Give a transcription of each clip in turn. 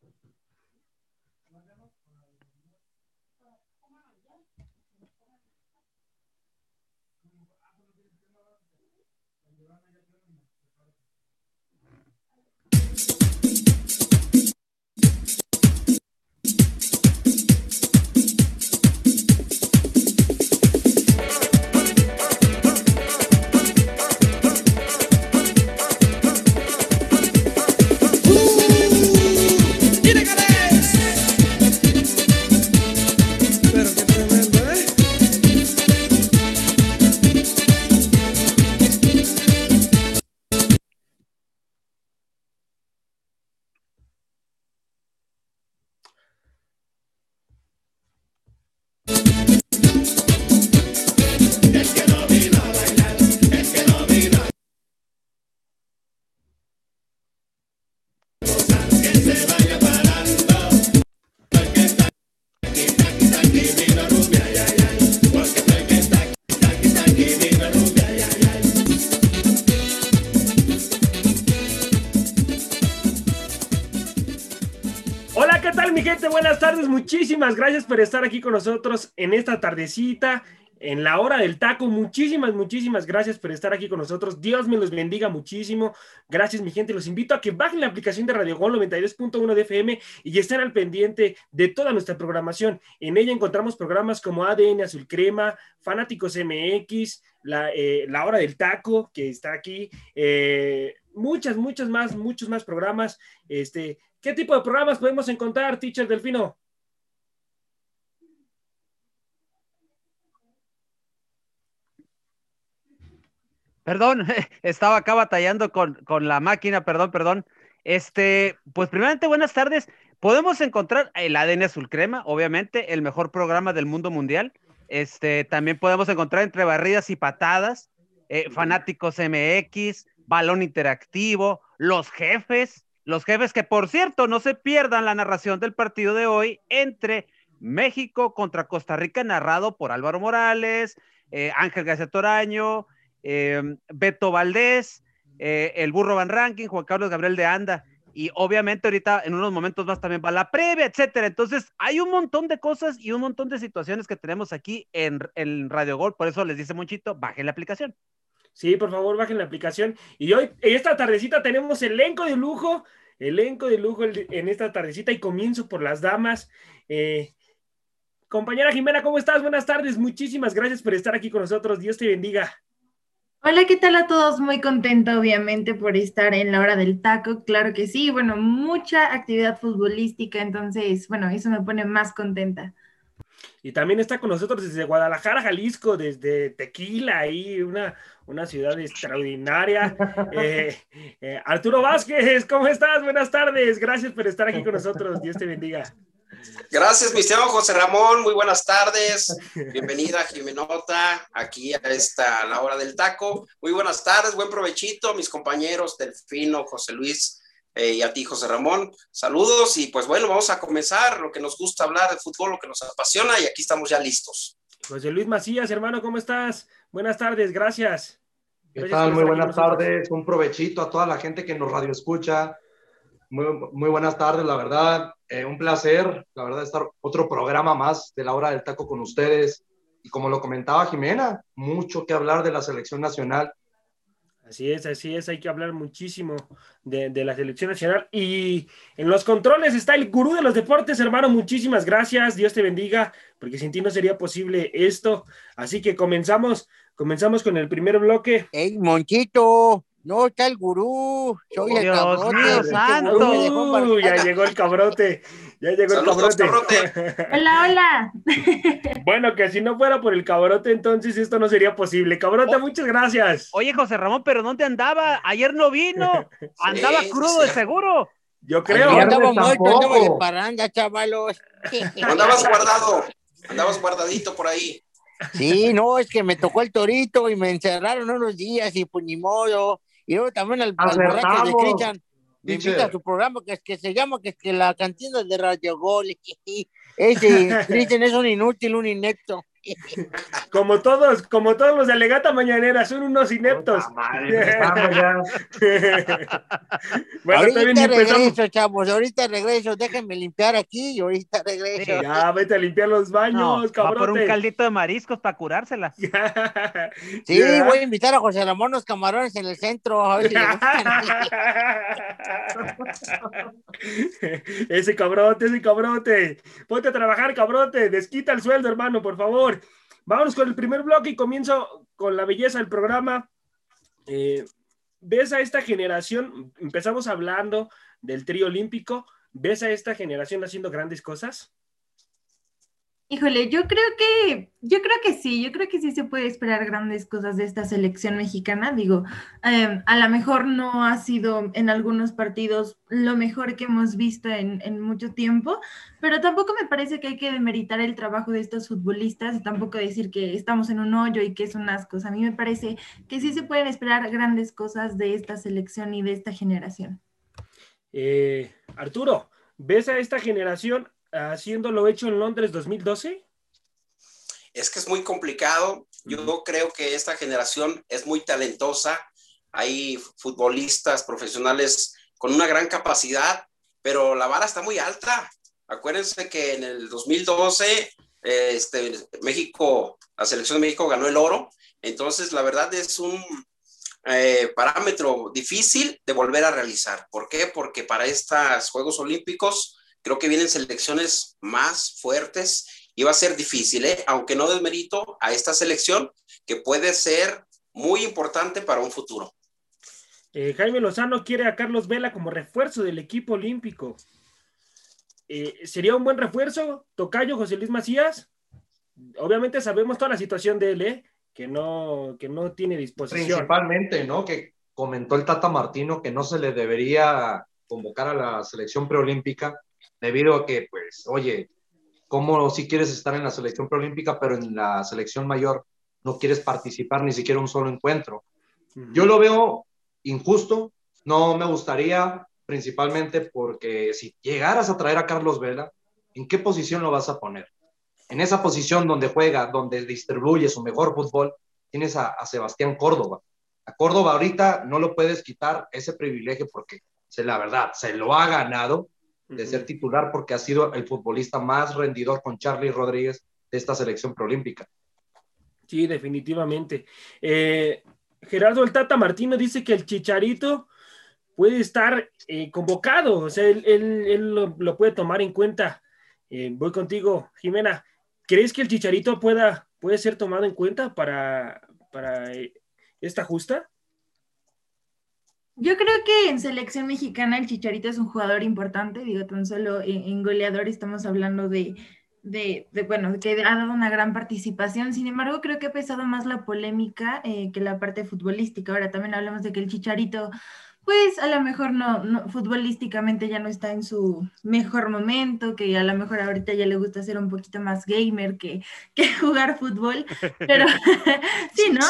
Gracias. Muchísimas gracias por estar aquí con nosotros en esta tardecita, en la hora del taco. Muchísimas, muchísimas gracias por estar aquí con nosotros. Dios me los bendiga muchísimo. Gracias, mi gente. Los invito a que bajen la aplicación de Radio Gol 92.1 de FM y estén al pendiente de toda nuestra programación. En ella encontramos programas como ADN Azul Crema, Fanáticos MX, la, eh, la hora del taco, que está aquí. Eh, muchas, muchas más, muchos más programas. Este, ¿Qué tipo de programas podemos encontrar, teacher Delfino? Perdón, estaba acá batallando con, con la máquina, perdón, perdón. Este, pues primeramente, buenas tardes. Podemos encontrar el ADN Azul Crema, obviamente, el mejor programa del mundo mundial. Este, también podemos encontrar entre barridas y patadas, eh, Fanáticos MX, Balón Interactivo, Los Jefes, los Jefes que, por cierto, no se pierdan la narración del partido de hoy entre México contra Costa Rica, narrado por Álvaro Morales, eh, Ángel García Toraño, Em, Beto Valdés, eh, el Burro Van Ranking, Juan Carlos Gabriel de Anda. Y obviamente ahorita en unos momentos más también va la previa, etcétera. Entonces hay un montón de cosas y un montón de situaciones que tenemos aquí en, en Radio Gol. Por eso les dice Monchito, bajen la aplicación. Sí, por favor, bajen la aplicación. Y hoy, esta tardecita, tenemos elenco de lujo, elenco de lujo en esta tardecita y comienzo por las damas. Eh, compañera Jimena, ¿cómo estás? Buenas tardes. Muchísimas gracias por estar aquí con nosotros. Dios te bendiga. Hola, ¿qué tal a todos? Muy contenta, obviamente, por estar en la hora del taco. Claro que sí. Bueno, mucha actividad futbolística, entonces, bueno, eso me pone más contenta. Y también está con nosotros desde Guadalajara, Jalisco, desde Tequila, ahí una, una ciudad extraordinaria. Eh, eh, Arturo Vázquez, ¿cómo estás? Buenas tardes. Gracias por estar aquí con nosotros. Dios te bendiga. Gracias, mi estimado José Ramón. Muy buenas tardes. Bienvenida, Jimenota, aquí a esta la hora del taco. Muy buenas tardes, buen provechito, mis compañeros Delfino, José Luis eh, y a ti, José Ramón. Saludos y pues bueno, vamos a comenzar lo que nos gusta hablar de fútbol, lo que nos apasiona y aquí estamos ya listos. José Luis Macías, hermano, ¿cómo estás? Buenas tardes, gracias. ¿Qué tal? Muy buenas tardes, un provechito a toda la gente que nos radio escucha. Muy, muy buenas tardes, la verdad. Eh, un placer, la verdad, estar otro programa más de la hora del taco con ustedes. Y como lo comentaba Jimena, mucho que hablar de la selección nacional. Así es, así es, hay que hablar muchísimo de, de, la selección nacional. Y en los controles está el gurú de los deportes, hermano, muchísimas gracias, Dios te bendiga, porque sin ti no sería posible esto. Así que comenzamos, comenzamos con el primer bloque. ¡Ey, Monchito! No, está el gurú. Soy el cabrote. Mío, santo. Ya llegó el cabrote. Ya llegó el cabrote. Hola, hola. Bueno, que si no fuera por el cabrote, entonces esto no sería posible. Cabrote, oh. muchas gracias. Oye, José Ramón, pero ¿dónde andaba? Ayer no vino. Andaba crudo de seguro. Yo creo. andaba muerto, andaba de paranga, chavalos. Andabas guardado. Andabas guardadito por ahí. Sí, no, es que me tocó el torito y me encerraron unos días y pues ni modo. Y luego también al, al borracho de Cristian, me invita a su programa que, es, que se llama que es que la cantina de Radio Gol. Ese Cristian es un inútil, un inepto. Como todos, como todos los de Legata Mañanera, son unos ineptos. bueno, ahorita regreso, chavos, ahorita regreso, déjenme limpiar aquí y ahorita regreso. Ya, vete a limpiar los baños, cabrón. por un caldito de mariscos para curársela. sí, voy a invitar a José Ramón los camarones en el centro, a ver si ese cabrote, ese cabrote. Ponte a trabajar, cabrote. Desquita el sueldo, hermano, por favor. Vámonos con el primer bloque y comienzo con la belleza del programa. Eh, ¿Ves a esta generación? Empezamos hablando del trío olímpico. ¿Ves a esta generación haciendo grandes cosas? Híjole, yo creo que, yo creo que sí, yo creo que sí se puede esperar grandes cosas de esta selección mexicana. Digo, em, a lo mejor no ha sido en algunos partidos lo mejor que hemos visto en, mucho tiempo, pero tampoco me parece que hay que demeritar el trabajo de estos futbolistas tampoco decir que estamos en un hoyo y que es un asco. A mí me parece que sí se pueden esperar grandes cosas de esta selección y de esta generación. Eh, Arturo, ¿ves a esta generación haciendo lo hecho en Londres 2012? Es que es muy complicado. Yo creo que esta generación es muy talentosa. Hay futbolistas profesionales con una gran capacidad, pero la vara está muy alta. Acuérdense que en el 2012 este, México, la selección de México ganó el oro. Entonces, la verdad es un eh, parámetro difícil de volver a realizar. ¿Por qué? Porque para estos Juegos Olímpicos Creo que vienen selecciones más fuertes y va a ser difícil, ¿eh? aunque no desmerito a esta selección que puede ser muy importante para un futuro. Eh, Jaime Lozano quiere a Carlos Vela como refuerzo del equipo olímpico. Eh, ¿Sería un buen refuerzo, Tocayo José Luis Macías? Obviamente sabemos toda la situación de él, ¿eh? que, no, que no tiene disposición. Principalmente, ¿no? Que comentó el Tata Martino que no se le debería convocar a la selección preolímpica debido a que, pues, oye, ¿cómo si quieres estar en la selección preolímpica, pero en la selección mayor no quieres participar ni siquiera un solo encuentro? Yo lo veo injusto, no me gustaría, principalmente porque si llegaras a traer a Carlos Vela, ¿en qué posición lo vas a poner? En esa posición donde juega, donde distribuye su mejor fútbol, tienes a, a Sebastián Córdoba. A Córdoba ahorita no lo puedes quitar ese privilegio porque, la verdad, se lo ha ganado de ser titular porque ha sido el futbolista más rendidor con Charlie Rodríguez de esta selección proolímpica. Sí, definitivamente. Eh, Gerardo el Tata Martino dice que el Chicharito puede estar eh, convocado, o sea, él, lo, puede tomar en cuenta. Eh, voy contigo, Jimena. ¿Crees que el Chicharito pueda, puede ser tomado en cuenta para, para esta justa? Yo creo que en selección mexicana el Chicharito es un jugador importante, digo, tan solo en, goleador estamos hablando de, de, bueno, que ha dado una gran participación, sin embargo creo que ha pesado más la polémica eh, que la parte futbolística. Ahora también hablamos de que el Chicharito, pues a lo mejor no, no, futbolísticamente ya no está en su mejor momento, que a lo mejor ahorita ya le gusta ser un poquito más gamer que, que jugar fútbol, pero sí, ¿no?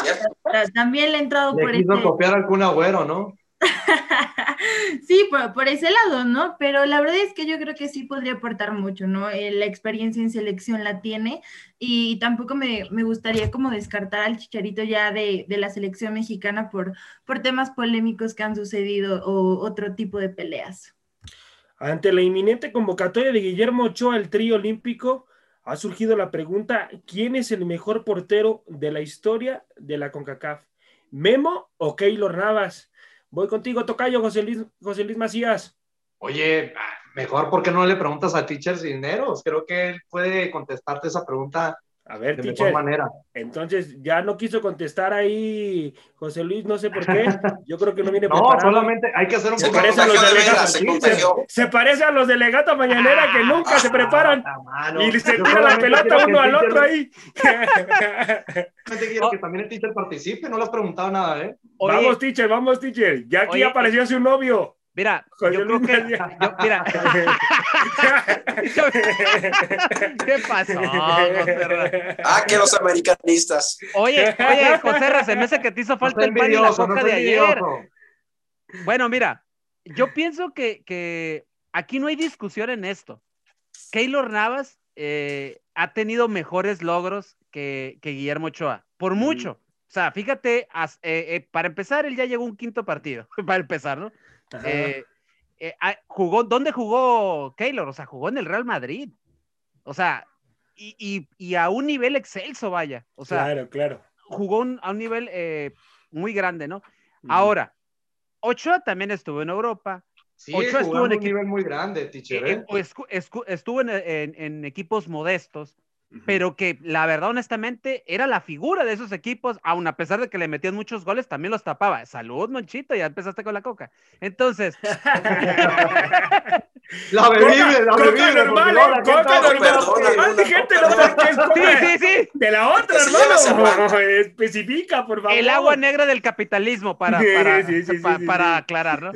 También le ha entrado por quiso copiar algún agüero, ¿no? sí, por, ese lado, ¿no? Pero la verdad es que yo creo que sí podría aportar mucho, ¿no? Eh, la experiencia en selección la tiene y tampoco me, gustaría como descartar al chicharito ya de, la selección mexicana por, por temas polémicos que han sucedido o otro tipo de peleas. Ante la inminente convocatoria de Guillermo Ochoa al trío olímpico, ha surgido la pregunta, ¿quién es el mejor portero de la historia de la CONCACAF? ¿Memo o Keylor Navas? Voy contigo, Tocayo, José Luis, José Luis Macías. Oye, mejor porque no le preguntas al teacher Cisneros. Creo que él puede contestarte esa pregunta a ver, de teacher, manera. Entonces, ya no quiso contestar ahí José Luis, no sé por qué. Yo creo que no viene preparado. No, solamente hay que hacer un se parece a los delegados. Se, parece a los delegados mañanera que nunca se preparan y se tira la pelota uno al otro ahí. quiero que también el teacher participe, no le has preguntado nada, ¿eh? vamos, teacher, vamos, teacher. Ya aquí apareció su novio. Mira, yo creo que. mira. ¿Qué pasó, Ah, que los americanistas. Oye, oye, José, se me hace que te hizo falta el pan y la coca de ayer. Bueno, mira, yo pienso que, que, aquí no hay discusión en esto. Keylor Navas eh, ha tenido mejores logros que, Guillermo Ochoa, por mucho. O sea, fíjate, para empezar, él ya llegó un quinto partido, para empezar, ¿no? Ah, jugó, ¿dónde jugó Keylor? O sea, jugó en el Real Madrid. O sea, y, a un nivel excelso, vaya. O sea, claro, claro. jugó a un nivel eh, muy grande, ¿no? Ahora, Ochoa también estuvo en Europa. Sí, Ochoa estuvo en un nivel muy grande, teacher. Eh, ¿eh? Estuvo en, equipos modestos, pero que la verdad, honestamente, era la figura de esos equipos, aun a pesar de que le metían muchos goles, también los tapaba. Salud, Monchito, ya empezaste con la coca. Entonces. La bebible, la bebible. normal, ¿eh? Coca normal. gente no Sí, sí, sí. De la otra, hermano. Especifica, por favor. El agua negra del capitalismo, para, para, para, aclarar, ¿no?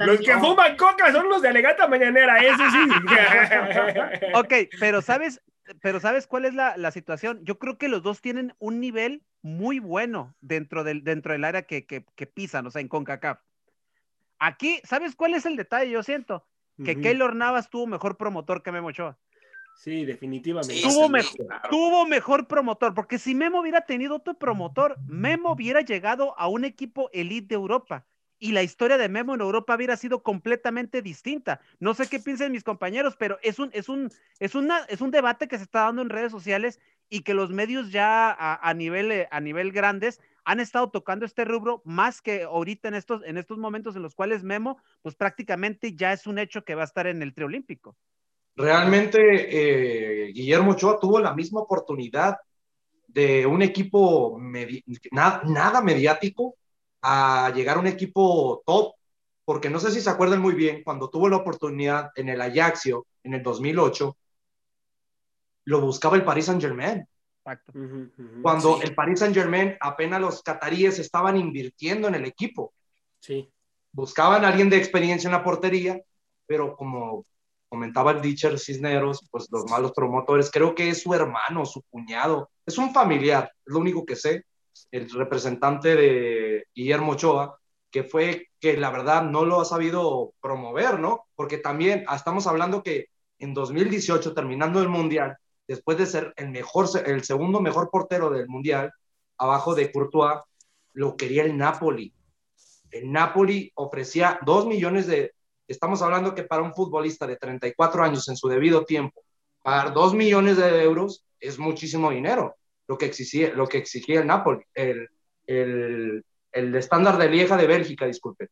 Los que fuman coca son los de Alegata Mañanera, eso sí. ok, pero ¿sabes? Pero ¿sabes cuál es la, la, situación? Yo creo que los dos tienen un nivel muy bueno dentro del, dentro del área que, que, que pisan, o sea, en CONCACAF. Aquí, ¿sabes cuál es el detalle? Yo siento que Keylor Navas tuvo mejor promotor que Memo Ochoa. Sí, definitivamente. tuvo, mejor, tuvo mejor promotor, porque si Memo hubiera tenido otro promotor, Memo hubiera llegado a un equipo elite de Europa y la historia de Memo en Europa hubiera sido completamente distinta. No sé qué piensan mis compañeros, pero es un, es un, es una, es un debate que se está dando en redes sociales y que los medios ya a, nivel, eh, a nivel grandes han estado tocando este rubro más que ahorita en estos, en estos momentos en los cuales Memo, pues prácticamente ya es un hecho que va a estar en el triolímpico. Realmente eh, Guillermo Ochoa tuvo la misma oportunidad de un equipo nada mediático a llegar a un equipo top, porque no sé si se acuerdan muy bien, cuando tuvo la oportunidad en el Ajaxio en el 2008, lo buscaba el Paris Saint Germain. Cuando el Paris Saint Germain apenas los cataríes estaban invirtiendo en el equipo. Sí. Buscaban a alguien de experiencia en la portería, pero como comentaba el Ditcher Cisneros, pues los malos promotores, creo que es su hermano, su cuñado, es un familiar, es lo único que sé, el representante de Guillermo Ochoa, que fue que la verdad no lo ha sabido promover, ¿no? Porque también ah, estamos hablando que en 2018, terminando el Mundial, después de ser el, mejor, el segundo mejor portero del Mundial, abajo de Courtois, lo quería el Napoli. El Napoli ofrecía dos millones de, estamos hablando que para un futbolista de 34 años en su debido tiempo, pagar dos millones de euros es muchísimo dinero lo que exigía, lo que exigía el Napoli, el, el, el estándar de Lieja de Bélgica, disculpe.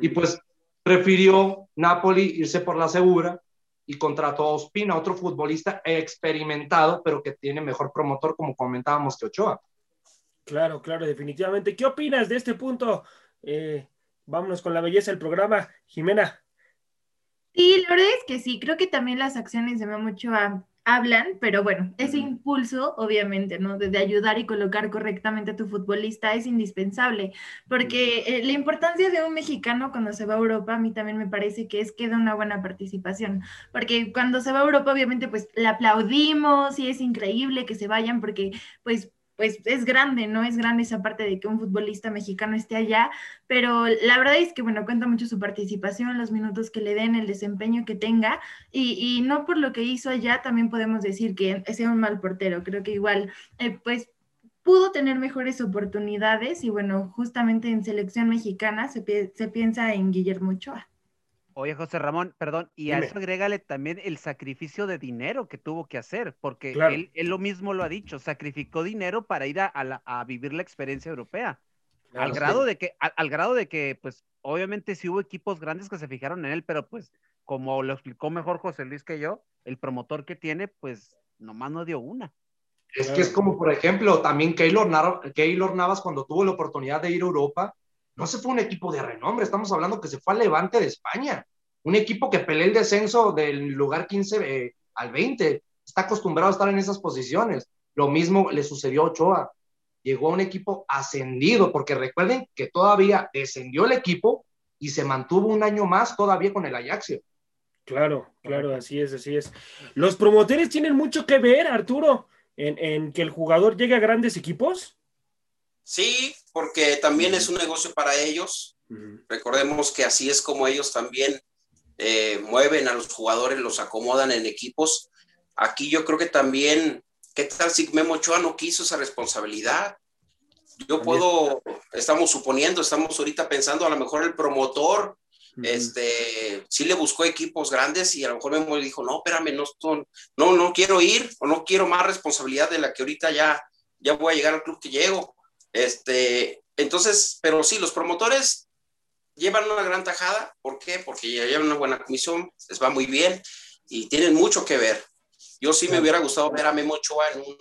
Y pues prefirió Napoli irse por la segura y contrató a Ospina, otro futbolista experimentado, pero que tiene mejor promotor, como comentábamos que Ochoa. Claro, claro, definitivamente. ¿Qué opinas de este punto? Eh, vámonos con la belleza del programa, Jimena. Sí, la verdad es que sí, creo que también las acciones de Memo Ochoa hablan, pero bueno, ese impulso, obviamente, ¿no? De, ayudar y colocar correctamente a tu futbolista es indispensable, porque eh, la importancia de un mexicano cuando se va a Europa, a mí también me parece que es que da una buena participación, porque cuando se va a Europa, obviamente, pues le aplaudimos y es increíble que se vayan, porque pues pues es grande, ¿no? Es grande esa parte de que un futbolista mexicano esté allá, pero la verdad es que, bueno, cuenta mucho su participación, los minutos que le den, el desempeño que tenga, y, no por lo que hizo allá también podemos decir que sea un mal portero, creo que igual, eh, pues pudo tener mejores oportunidades y bueno, justamente en selección mexicana se, se piensa en Guillermo Ochoa. Oye, José Ramón, perdón, y a eso agrégale también el sacrificio de dinero que tuvo que hacer, porque él, lo mismo lo ha dicho, sacrificó dinero para ir a, a, vivir la experiencia europea. al grado de que, al, grado de que, pues, obviamente sí hubo equipos grandes que se fijaron en él, pero pues, como lo explicó mejor José Luis que yo, el promotor que tiene, pues, nomás no dio una. Es que es como, por ejemplo, también Keylor, Keylor Navas cuando tuvo la oportunidad de ir a Europa, no se fue un equipo de renombre, estamos hablando que se fue al Levante de España, un equipo que pelea el descenso del lugar 15 eh, al 20, está acostumbrado a estar en esas posiciones. Lo mismo le sucedió a Ochoa, llegó a un equipo ascendido, porque recuerden que todavía descendió el equipo y se mantuvo un año más todavía con el Ajaxio. Claro, claro, así es, así es. Los promotores tienen mucho que ver, Arturo, en que el jugador llegue a grandes equipos. Sí, porque también es un negocio para ellos. Recordemos que así es como ellos también eh, mueven a los jugadores, los acomodan en equipos. Aquí yo creo que también ¿qué tal si Memo Ochoa no quiso esa responsabilidad? Yo puedo, estamos suponiendo, estamos ahorita pensando, a lo mejor el promotor, este, sí le buscó equipos grandes y a lo mejor Memo le dijo, no, espérame, no, no, no quiero ir o no quiero más responsabilidad de la que ahorita ya, ya voy a llegar al club que llego. Este, entonces, pero sí, los promotores llevan una gran tajada. ¿Por qué? Porque ya llevan una buena comisión, les va muy bien y tienen mucho que ver. Yo sí me hubiera gustado ver a Memo Ochoa en un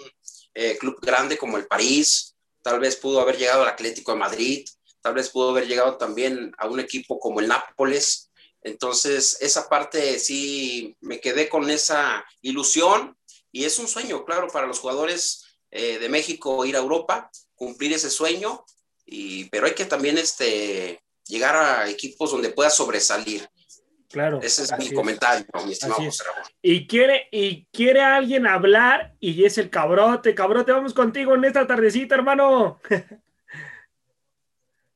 eh, club grande como el París, tal vez pudo haber llegado al Atlético de Madrid, tal vez pudo haber llegado también a un equipo como el Nápoles. Entonces, esa parte sí me quedé con esa ilusión y es un sueño, claro, para los jugadores eh, de México ir a Europa, cumplir ese sueño, y, pero hay que también este, llegar a equipos donde pueda sobresalir. Claro. Ese es mi comentario, mi estimado José Ramón. Y quiere, y quiere alguien hablar y es el cabrote. Cabrote, vamos contigo en esta tardecita, hermano.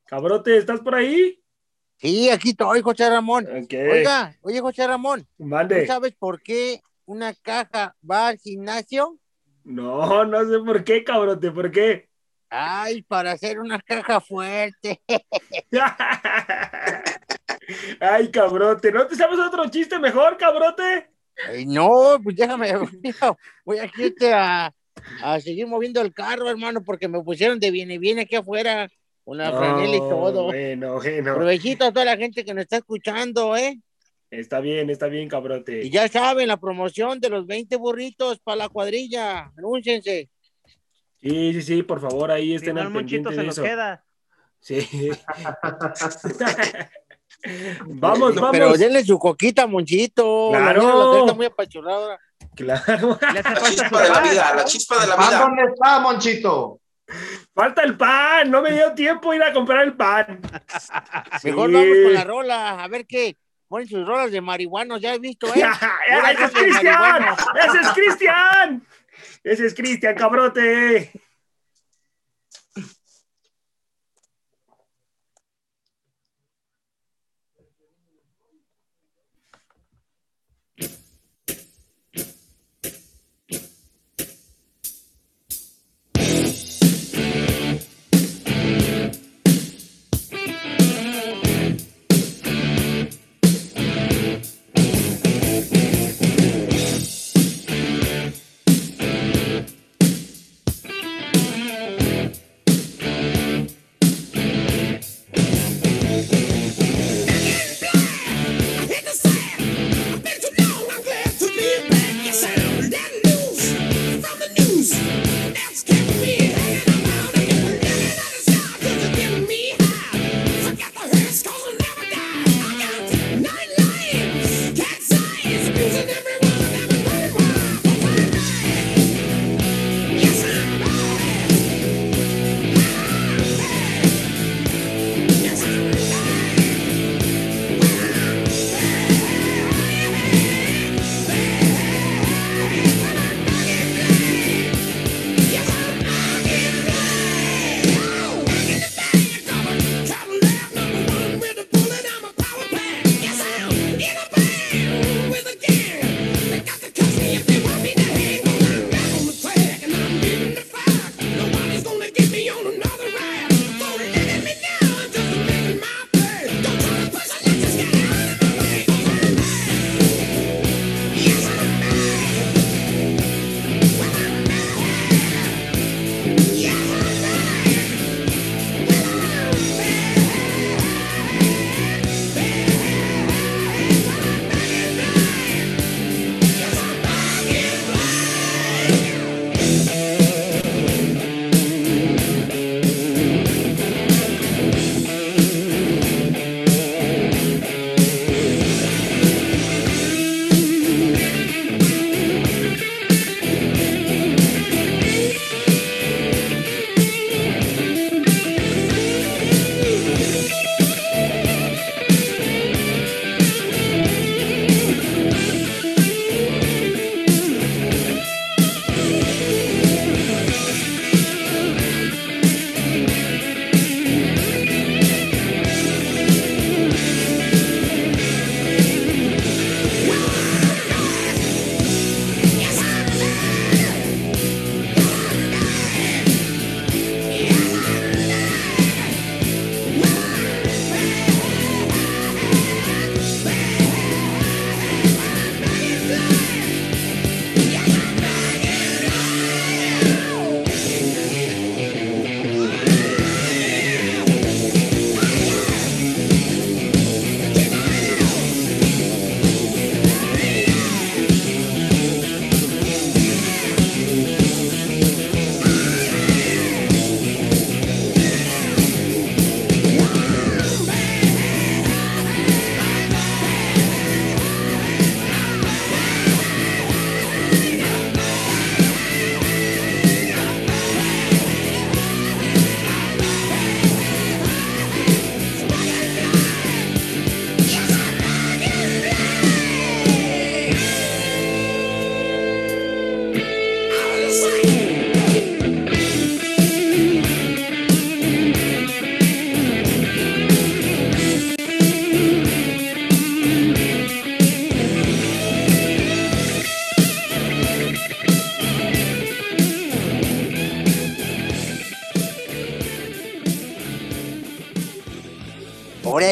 cabrote, ¿estás por ahí? Sí, aquí estoy, José Ramón. Oiga, oye, José Ramón. ¿Tú sabes por qué una caja va al gimnasio? No, no sé por qué, cabrote, ¿por qué? Ay, para hacer una caja fuerte. Ay, cabrote, ¿no te sabes otro chiste mejor, cabrote? Ay, no, pues déjame, voy a irte a, a, seguir moviendo el carro, hermano, porque me pusieron de viene, viene aquí afuera, una franela y todo. Bueno, bueno. Provechito a toda la gente que nos está escuchando, ¿eh? Está bien, está bien, cabrote. Y ya saben, la promoción de los 20 burritos para la cuadrilla, anúnciense. Sí, sí, sí, por favor, ahí estén al pendiente se de eso. queda. Sí. vamos, vamos. Pero denle su coquita, Monchito. Claro. La está muy apachurrada. Claro. La chispa de la vida, la chispa de la vida. ¿Dónde está, Monchito? Falta el pan, no me dio tiempo ir a comprar el pan. Mejor Sí. vamos con la rola, a ver qué ponen sus rolas de marihuanos, ya he visto, ¿eh? ¡Ese es Cristian! ¡Ese es Cristian! Ese es Cristian, cabrote.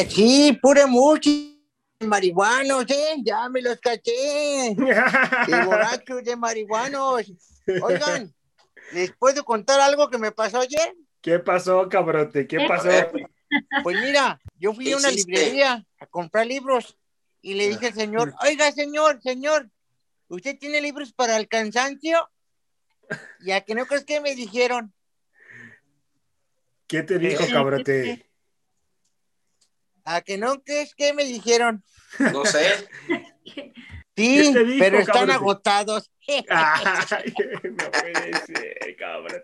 Sí, pure mucho marihuanos, ¿eh? Ya me los caché. De borrachos de marihuanos. Oigan, ¿les puedo contar algo que me pasó ayer? ¿Qué pasó, cabrote? ¿Qué pasó? Pues mira, yo fui a una librería a comprar libros y le dije al señor, oiga, señor, señor, ¿usted tiene libros para el cansancio? Y a que no crees que me dijeron. ¿Qué te dijo, cabrote? ¿A que no crees que me dijeron? No sé. Sí, pero están agotados. Ay, no puede ser, cabrote.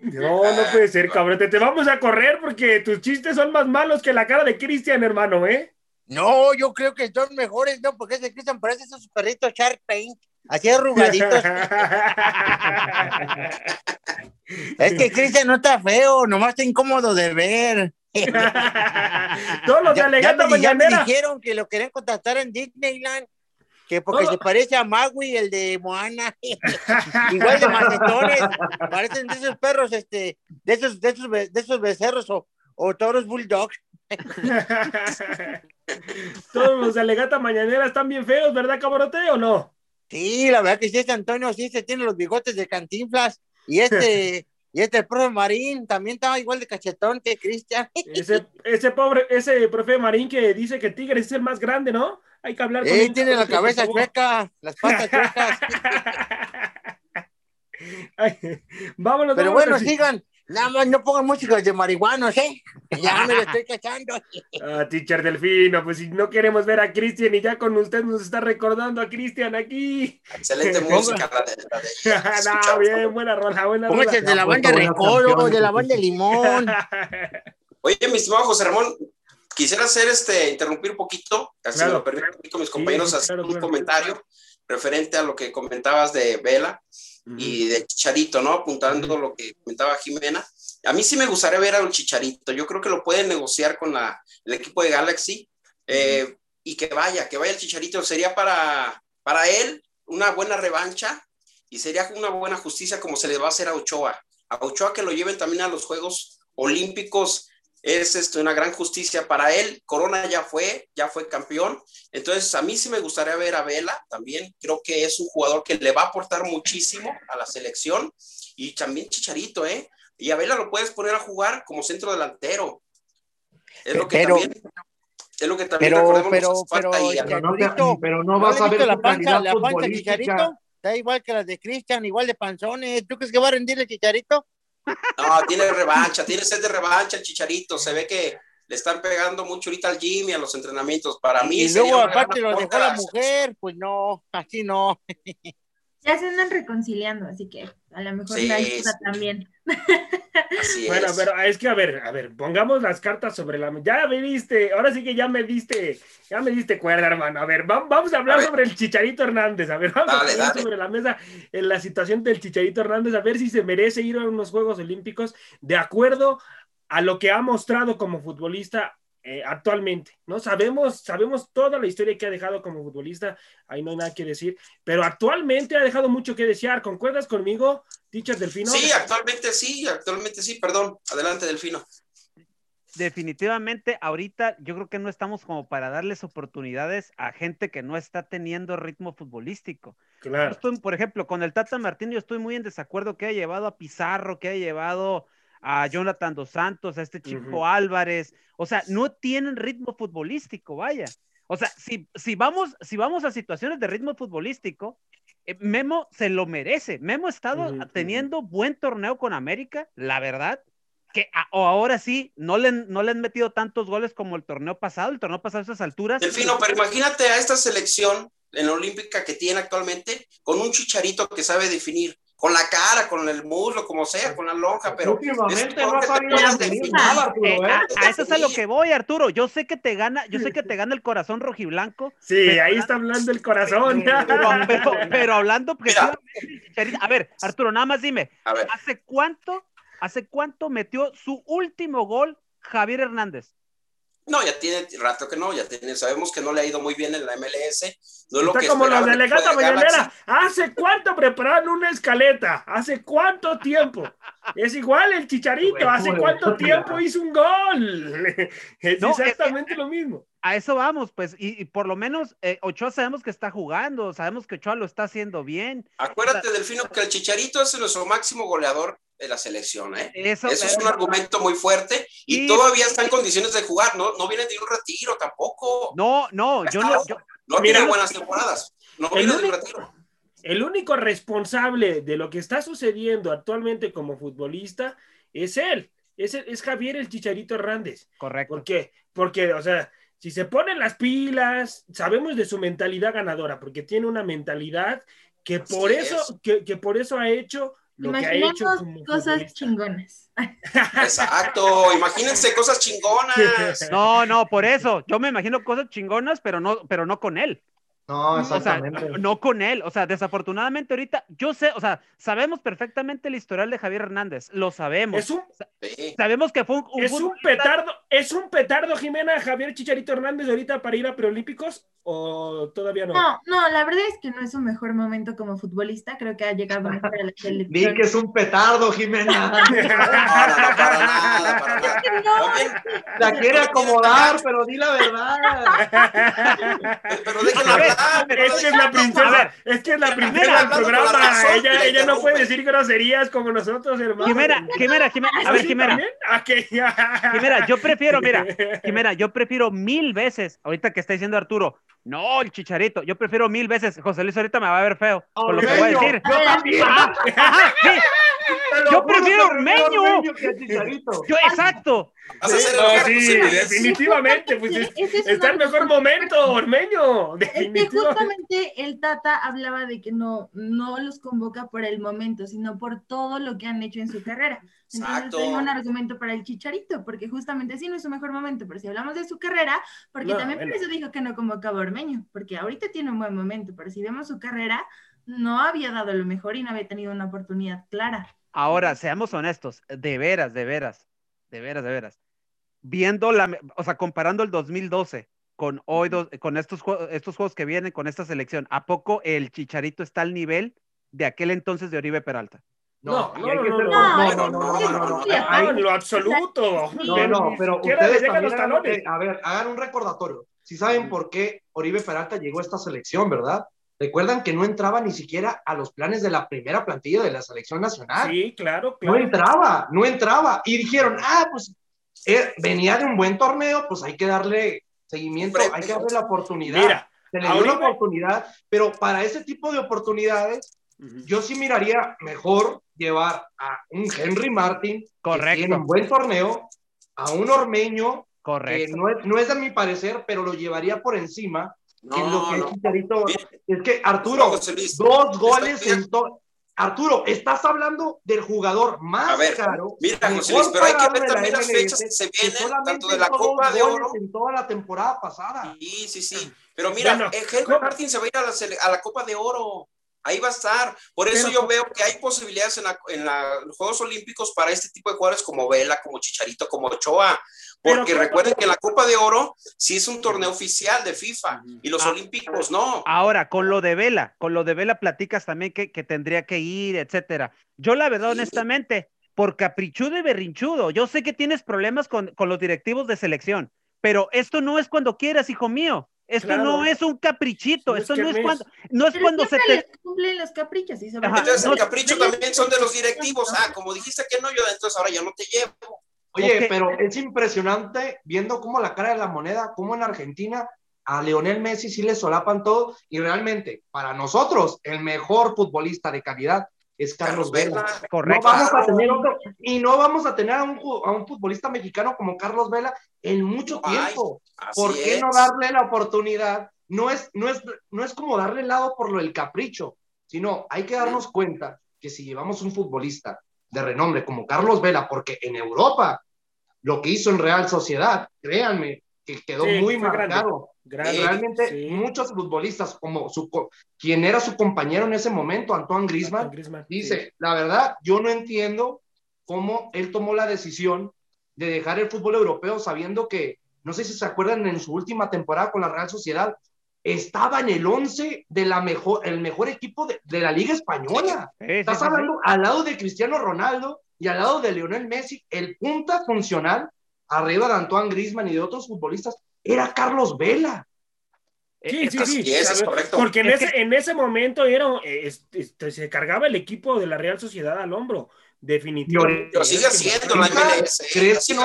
No, no puede ser, cabrote. Te vamos a correr porque tus chistes son más malos que la cara de Cristian, hermano, ¿eh? No, yo creo que son mejores, ¿no? Porque ese Cristian parece esos perritos Shark Paint, así arrugaditos. es que Cristian no está feo, nomás está incómodo de ver. Todos los de Alegando ya, me, dijeron que lo querían contactar en Disneyland, que porque se parece a Magui, el de Moana, igual de macetones, parecen de esos perros, este, de esos, de esos, de esos becerros o, o toros bulldogs. Todos los de Alegata Mañanera están bien feos, ¿verdad, cabrote, o no? Sí, la verdad que sí, este Antonio sí se tiene los bigotes de cantinflas. Y este, y este profe Marín también estaba igual de cachetón que Cristian. Ese, ese pobre, ese profe Marín que dice que Tigre es el más grande, ¿no? Hay que hablar con él. tiene la cabeza chueca, las patas chuecas. vámonos, Pero bueno, sigan. Nada más no pongan músicas de marihuanos, ¿eh? Ya me lo estoy cachando. Ah, teacher Delfino, pues si no queremos ver a Cristian y ya con usted nos está recordando a Cristian aquí. Excelente música, la de. La no, bien, buena rola, buena rola. Póngase de la banda Recodo, de la banda Limón. Oye, mi estimado José Ramón, quisiera hacer este, interrumpir un poquito, así claro. me permito con mis compañeros hacer un comentario referente a lo que comentabas de Vela y de Chicharito, ¿no? Apuntando lo que comentaba Jimena. A mí sí me gustaría ver a un Chicharito. Yo creo que lo pueden negociar con la, el equipo de Galaxy eh, y que vaya, que vaya el Chicharito. Sería para, para él una buena revancha y sería una buena justicia como se le va a hacer a Ochoa. A Ochoa que lo lleven también a los Juegos Olímpicos es esto, una gran justicia para él. Corona ya fue, ya fue campeón. Entonces, a mí sí me gustaría ver a Vela también. Creo que es un jugador que le va a aportar muchísimo a la selección. Y también Chicharito, ¿eh? Y a Vela lo puedes poner a jugar como centro delantero. Es lo que pero, también. Es lo que también pero, pero, pero, pero, no, pero no vas a ver la panza, la panza Chicharito. Da igual que las de Cristian, igual de panzones. ¿Tú crees que va a rendir el Chicharito? No, tiene revancha, tiene sed de revancha el Chicharito. Se ve que le están pegando mucho ahorita al gym y a los entrenamientos. Para mí. Y luego aparte lo dejó la mujer, pues no, así no. Ya se andan reconciliando, así que a lo mejor la ayuda también. Así bueno, pero es que a ver, a ver, pongamos las cartas sobre la mesa. Ya me diste, ahora sí que ya me diste, ya me diste cuerda, hermano. A ver, vamos a hablar sobre el Chicharito Hernández. A ver, vamos a hablar sobre la mesa en la situación del Chicharito Hernández, a ver si se merece ir a unos Juegos Olímpicos de acuerdo a lo que ha mostrado como futbolista eh, actualmente, ¿no? Sabemos, sabemos toda la historia que ha dejado como futbolista, ahí no hay nada que decir, pero actualmente ha dejado mucho que desear. ¿Concuerdas conmigo, Teacher Delfino? Sí, actualmente sí, actualmente sí, perdón. Adelante, Delfino. Definitivamente, ahorita yo creo que no estamos como para darles oportunidades a gente que no está teniendo ritmo futbolístico. Claro. por ejemplo, con el Tata Martín, yo estoy muy en desacuerdo que ha llevado a Pizarro, que ha llevado a Jonathan Dos Santos, a este chico Álvarez, o sea, no tienen ritmo futbolístico, vaya. O sea, si, si, vamos, si vamos a situaciones de ritmo futbolístico, eh, Memo se lo merece. Memo ha estado teniendo buen torneo con América, la verdad, que o ahora sí, no le, no le han metido tantos goles como el torneo pasado, el torneo pasado a esas alturas. Delfino, pero imagínate a esta selección en la olímpica que tiene actualmente con un chicharito que sabe definir con la cara, con el muslo, como sea, con la lonja, pero últimamente no ha sabido nada, Arturo, ¿eh? a, a, eso es a lo que voy, Arturo. Yo sé que te gana, yo sé que te gana el corazón rojiblanco. Sí, ahí está hablando el corazón. Pero, pero, hablando a ver, Arturo, nada más dime, ¿hace cuánto, hace cuánto metió su último gol Javier Hernández? No, ya tiene rato que no, ya tiene, sabemos que no le ha ido muy bien en la MLS. No es lo Está que como los de mañanera. ¿Hace cuánto prepararon una escaleta? ¿Hace cuánto tiempo? Es igual el chicharito. ¿Hace ¿cómo le cuánto tiempo hizo un gol? Es No, es que- exactamente lo mismo. A eso vamos, pues, y, y por lo menos eh, Ochoa sabemos que está jugando, sabemos que Ochoa lo está haciendo bien. Acuérdate, Delfino, que el Chicharito es nuestro máximo goleador de la selección, ¿eh? Eso, Eso es un argumento muy fuerte y Sí. todavía está en condiciones de jugar, no, no viene de un retiro tampoco. No, no, yo no, yo, No Mira. tiene buenas temporadas. No viene de un retiro. El único responsable de lo que está sucediendo actualmente como futbolista es él. Es, es Javier el Chicharito Hernández. correcto. ¿Por qué? Porque, o sea, si se ponen las pilas, sabemos de su mentalidad ganadora, porque tiene una mentalidad que Así por es. eso, que, que por eso ha hecho lo que ha Imaginemos hecho como cosas futbolista. chingonas. Exacto. Imagínense cosas chingonas. No, no, por eso. Yo me imagino cosas chingonas, pero no, pero no con él. No, O sea, exactamente. no con él. O sea, desafortunadamente ahorita, yo sé, o sea, sabemos perfectamente el historial de Javier Hernández. Lo sabemos. Es un, Sí. Sabemos que fue un, un es un petardo, es un petardo, Jimena, Javier Chicharito Hernández ahorita para ir a preolímpicos o todavía no. No, no, la verdad es que no es su mejor momento como futbolista. Creo que ha llegado mejor a la Vi selección. que es un petardo, Jimena. La quiere acomodar, pero di la verdad. pero déjenlo A ver, hablar. Pero Es que es la princesa, es que es la princesa Jimena, del programa. Ella, ella no puede decir groserías como nosotros, hermano. Jimena, Jimena, Jimena, a ver, ¿Sí Jimena, también? ¿A qué? Jimena, yo prefiero, mira, Jimena, yo prefiero mil veces, ahorita que está diciendo Arturo, no, el chicharito, yo prefiero mil veces, José Luis ahorita me va a ver feo, con lo que voy a decir. Yo también. Ajá, ajá, sí, Yo prefiero Ormeño. que a Chicharito. yo, exacto, Vas a hacer No, enojar a sí, definitivamente, pues es- es está un el mejor momento, Ormeño. Es que Definitivamente. justamente el Tata hablaba de que no, no los convoca por el momento, sino por todo lo que han hecho en su carrera. Entonces Exacto. tengo un argumento para el Chicharito, porque justamente sí no es su mejor momento, pero si hablamos de su carrera, porque No, también bueno. por eso dijo que no convocaba a Ormeño, porque ahorita tiene un buen momento, pero si vemos su carrera, no había dado lo mejor y no había tenido una oportunidad clara. Ahora, seamos honestos, de veras, de veras, de veras, de veras, viendo la, o sea, comparando el 2012 con hoy, dos- con estos, estos juegos que vienen, con esta selección, ¿a poco el chicharito está al nivel de aquel entonces de Oribe Peralta? No, y no, hay no, que no, ser- no, no, no, no, no, no, no, no. sí, No, Ahí- en lo absoluto. No, no, pero Ni siquiera le ustedes llegan también los hagan, talones. a ver, hagan un recordatorio. Si saben por qué Oribe Peralta llegó a esta selección, ¿verdad? Recuerdan que no entraba ni siquiera a los planes de la primera plantilla de la selección nacional. Sí, claro, No claro. entraba, no entraba. Y dijeron, ah, pues eh, venía de un buen torneo, pues hay que darle seguimiento, hay que darle la oportunidad. Mira, Se le dio la oportunidad, pero para ese tipo de oportunidades, yo sí miraría mejor llevar a un Henry Martin, que Correcto. tiene un buen torneo, a un Ormeño, que Correcto. no es, no es de mi parecer, pero lo llevaría por encima. Que es lo No, que es no. Chicharito. Mira, Es que, Arturo, Luis. dos goles Estoy- en todo. Arturo, estás hablando del jugador más A ver, caro. mira, José Luis, pero hay que ver la también las fechas que se vienen, tanto de la Copa de Oro. En toda la temporada pasada. Sí, sí, sí. Pero mira, Bueno, eh. Martin se va a ir a la, a la Copa de Oro. Ahí va a estar. Por eso Pero- yo veo que hay posibilidades en, la- en la- los Juegos Olímpicos para este tipo de jugadores como Vela, como Chicharito, como Ochoa. Porque recuerden que la Copa de Oro sí es un torneo oficial de FIFA y los Ah. Olímpicos no. Ahora, con lo de Vela, con lo de Vela platicas también que, que tendría que ir, etcétera. Yo la verdad, Sí. honestamente, por caprichudo y berrinchudo, yo sé que tienes problemas con, con los directivos de selección, pero esto no es cuando quieras, hijo mío. Esto Claro. no es un caprichito, No es esto no es cuando, no es Pero cuando se te... cumplen los caprichos todo- Entonces el no, capricho también son de los directivos. Ah, como dijiste que no, yo entonces ahora ya no te llevo. Oye, pero es impresionante viendo cómo la cara de la moneda, cómo en Argentina a Leonel Messi sí le solapan todo y realmente para nosotros el mejor futbolista de calidad es Carlos, Carlos Vela. Correcto. No vamos a tener otro y no vamos a tener a un, a un futbolista mexicano como Carlos Vela en mucho tiempo. Así ¿Por qué es. no darle la oportunidad? No es, no es, no es como darle el lado por lo del capricho, sino hay que darnos cuenta que si llevamos un futbolista de renombre como Carlos Vela, porque en Europa lo que hizo en Real Sociedad, créanme, que quedó Sí, muy grande. marcado. Grande, Realmente sí. muchos futbolistas, como su, quien era su compañero en ese momento, Antoine Griezmann, Dice, sí. la verdad, yo no entiendo cómo él tomó la decisión de dejar el fútbol europeo sabiendo que no sé si se acuerdan en su última temporada con la Real Sociedad, estaba en el 11 de la mejor, el mejor equipo de, de la Liga Española. Sí, sí, Estás sí, sí. hablando al lado de Cristiano Ronaldo y al lado de Lionel Messi, el punta funcional, arriba de Antoine Griezmann y de otros futbolistas, era Carlos Vela. Sí, sí, sí. sí, eso es correcto. Porque en Es ese, en ese momento era, eh, este, se cargaba el equipo de la Real Sociedad al hombro. Definitivamente. Pero sigue siendo la MLS. ¿Crees que no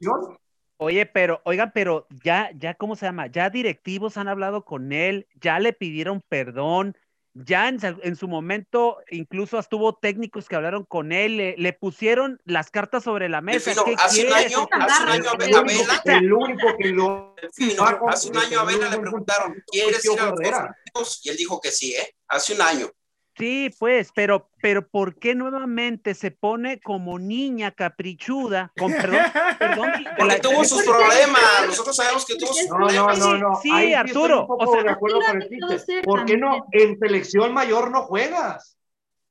lo. Oye, pero, oigan, pero ya, ya, ¿cómo se llama? Ya directivos han hablado con él, ya le pidieron perdón, ya en, su momento incluso estuvo técnicos que hablaron con él, le, le pusieron las cartas sobre la mesa. ¿Qué hace un quiere? año, hace un año a Vela, el único que lo Delfino, hace un año a Vela le preguntaron, ¿quieres ir a los? Y él dijo que sí, ¿eh? Hace un año. Sí, pues, pero, pero ¿por qué nuevamente se pone como niña caprichuda? Con perdón, perdón. Porque la- tuvo sus ¿Por qué? problemas. Nosotros sabemos que tuvo sus No, no, problemas. no, no. Sí, Ahí Arturo, o sea, de acuerdo con el ¿Por qué no en selección mayor no juegas?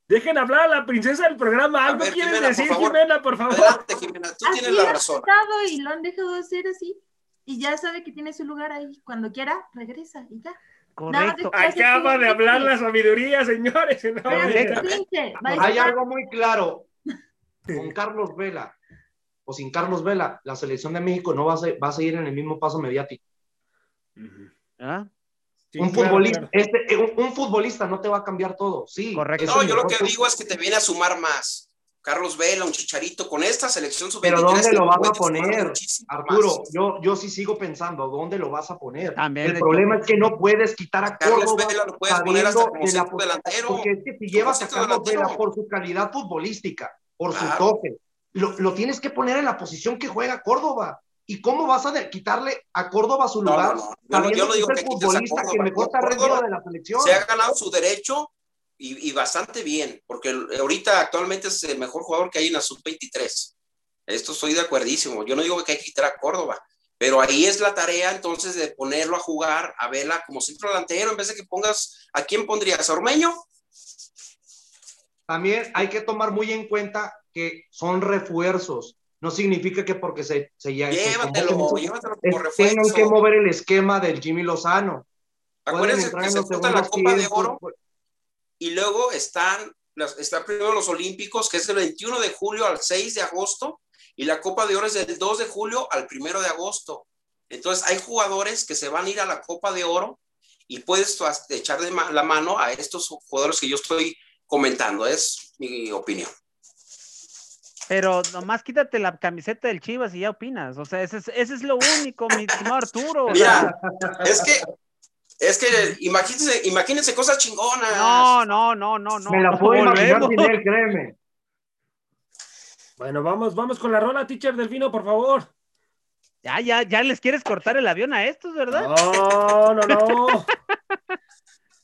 Dejen hablar a la princesa del programa. ¿Algo ver, quieres Jimena, por decir, favor. Jimena, por favor? Adelante, Jimena, tú Así tienes la ha razón. estado y lo han dejado hacer así. Y ya sabe que tiene su lugar ahí. Cuando quiera, regresa y ya. Correcto. Acaba de hablar la sabiduría, señores. Hay algo muy claro. Con Carlos Vela o sin Carlos Vela, la selección de México no va a, se- va a seguir en el mismo paso mediático. ¿Ah? Sí, un, claro, futbolista, claro. este, un, un futbolista no te va a cambiar todo. Sí, Correcto. No, yo lo que digo es que te viene a sumar más. Carlos Vela, un chicharito, con esta selección sub-23. Pero ¿dónde lo vas a poner? Arturo, más. yo, yo sí sigo pensando, ¿dónde lo vas a poner? También el le- problema es que no puedes quitar a Carlos Córdoba Vela lo puedes poner hasta como de la delantero. Porque es que si llevas a Carlos delantero. Vela por su calidad futbolística, por su Claro. toque, lo, lo tienes que poner en la posición que juega Córdoba. ¿Y cómo vas a quitarle a Córdoba su lugar? no, no. Yo no, yo no que digo que el quites a futbolista que Córdoba. mejor está Córdoba rendido de la selección. Se ha ganado su derecho y, y bastante bien, porque ahorita actualmente es el mejor jugador que hay en la sub-23. Esto estoy de acuerdísimo. Yo no digo que hay que quitar a Córdoba, pero ahí es la tarea entonces de ponerlo a jugar a Vela como centro delantero en vez de que pongas, ¿a quién pondrías? ¿A Ormeño? También hay que tomar muy en cuenta que son refuerzos. No significa que porque se, se Llévatelo, llévatelo como tengan que refuerzo. mover el esquema del Jimmy Lozano. Acuérdense que se la Copa de Oro pues, y luego están, las- está primero los Olímpicos, que es del 21 de julio al 6 de agosto, y la Copa de Oro es del 2 de julio al 1 de agosto. Entonces, hay jugadores que se van a ir a la Copa de Oro y puedes echar de la mano a estos jugadores que yo estoy comentando. Es mi opinión. Pero nomás quítate la camiseta del Chivas y ya opinas. O sea, ese es, ese es lo único, mi estimado Arturo. o sea, Mira, es que, es que imagínense, imagínense cosas chingonas. no, no, no, no, no. me la no puedo imaginar volvemos. sin él, créeme. Bueno, vamos, vamos con la rola, teacher Delfino, por favor. Ya, ya, ya les quieres cortar el avión a estos, ¿verdad? No, no, no.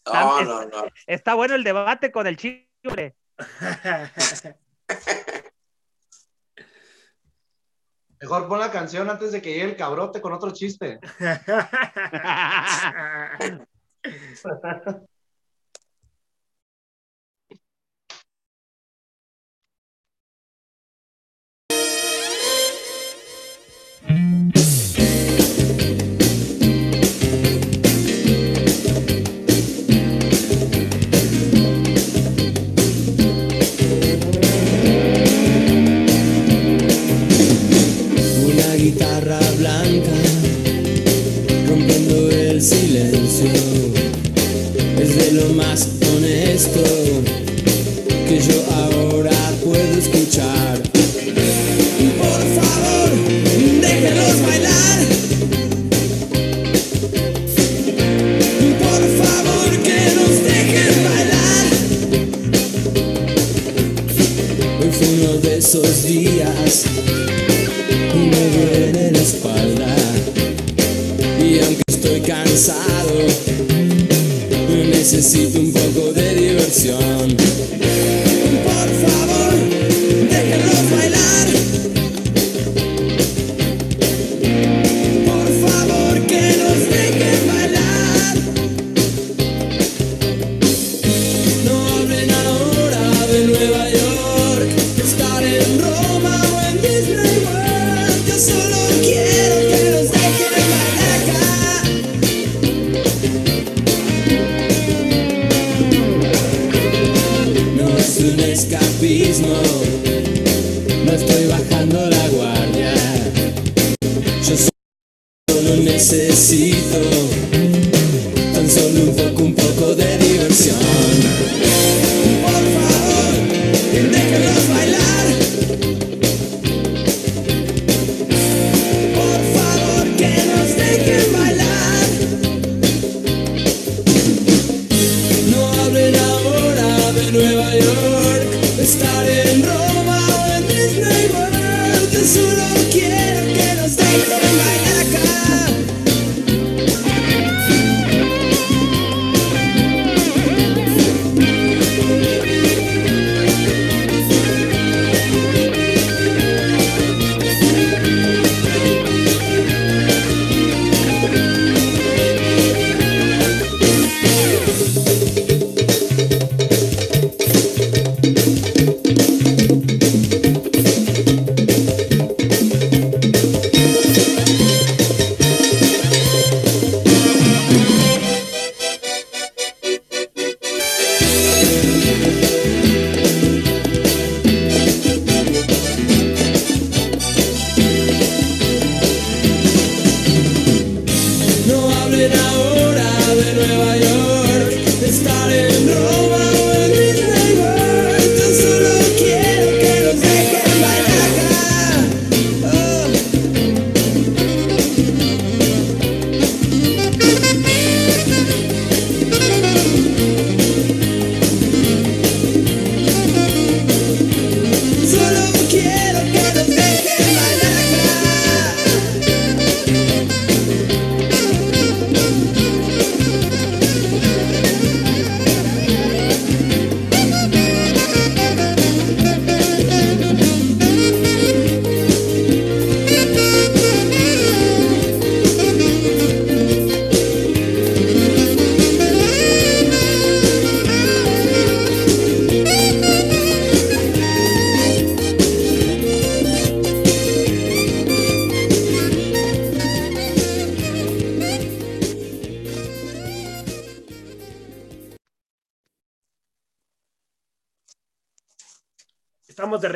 No, no, no. Está bueno el debate con el Chile. Mejor pon la canción antes de que llegue el cabrote con otro chiste. guitarra blanca rompiendo el silencio es de lo más honesto que yo ahora puedo escuchar.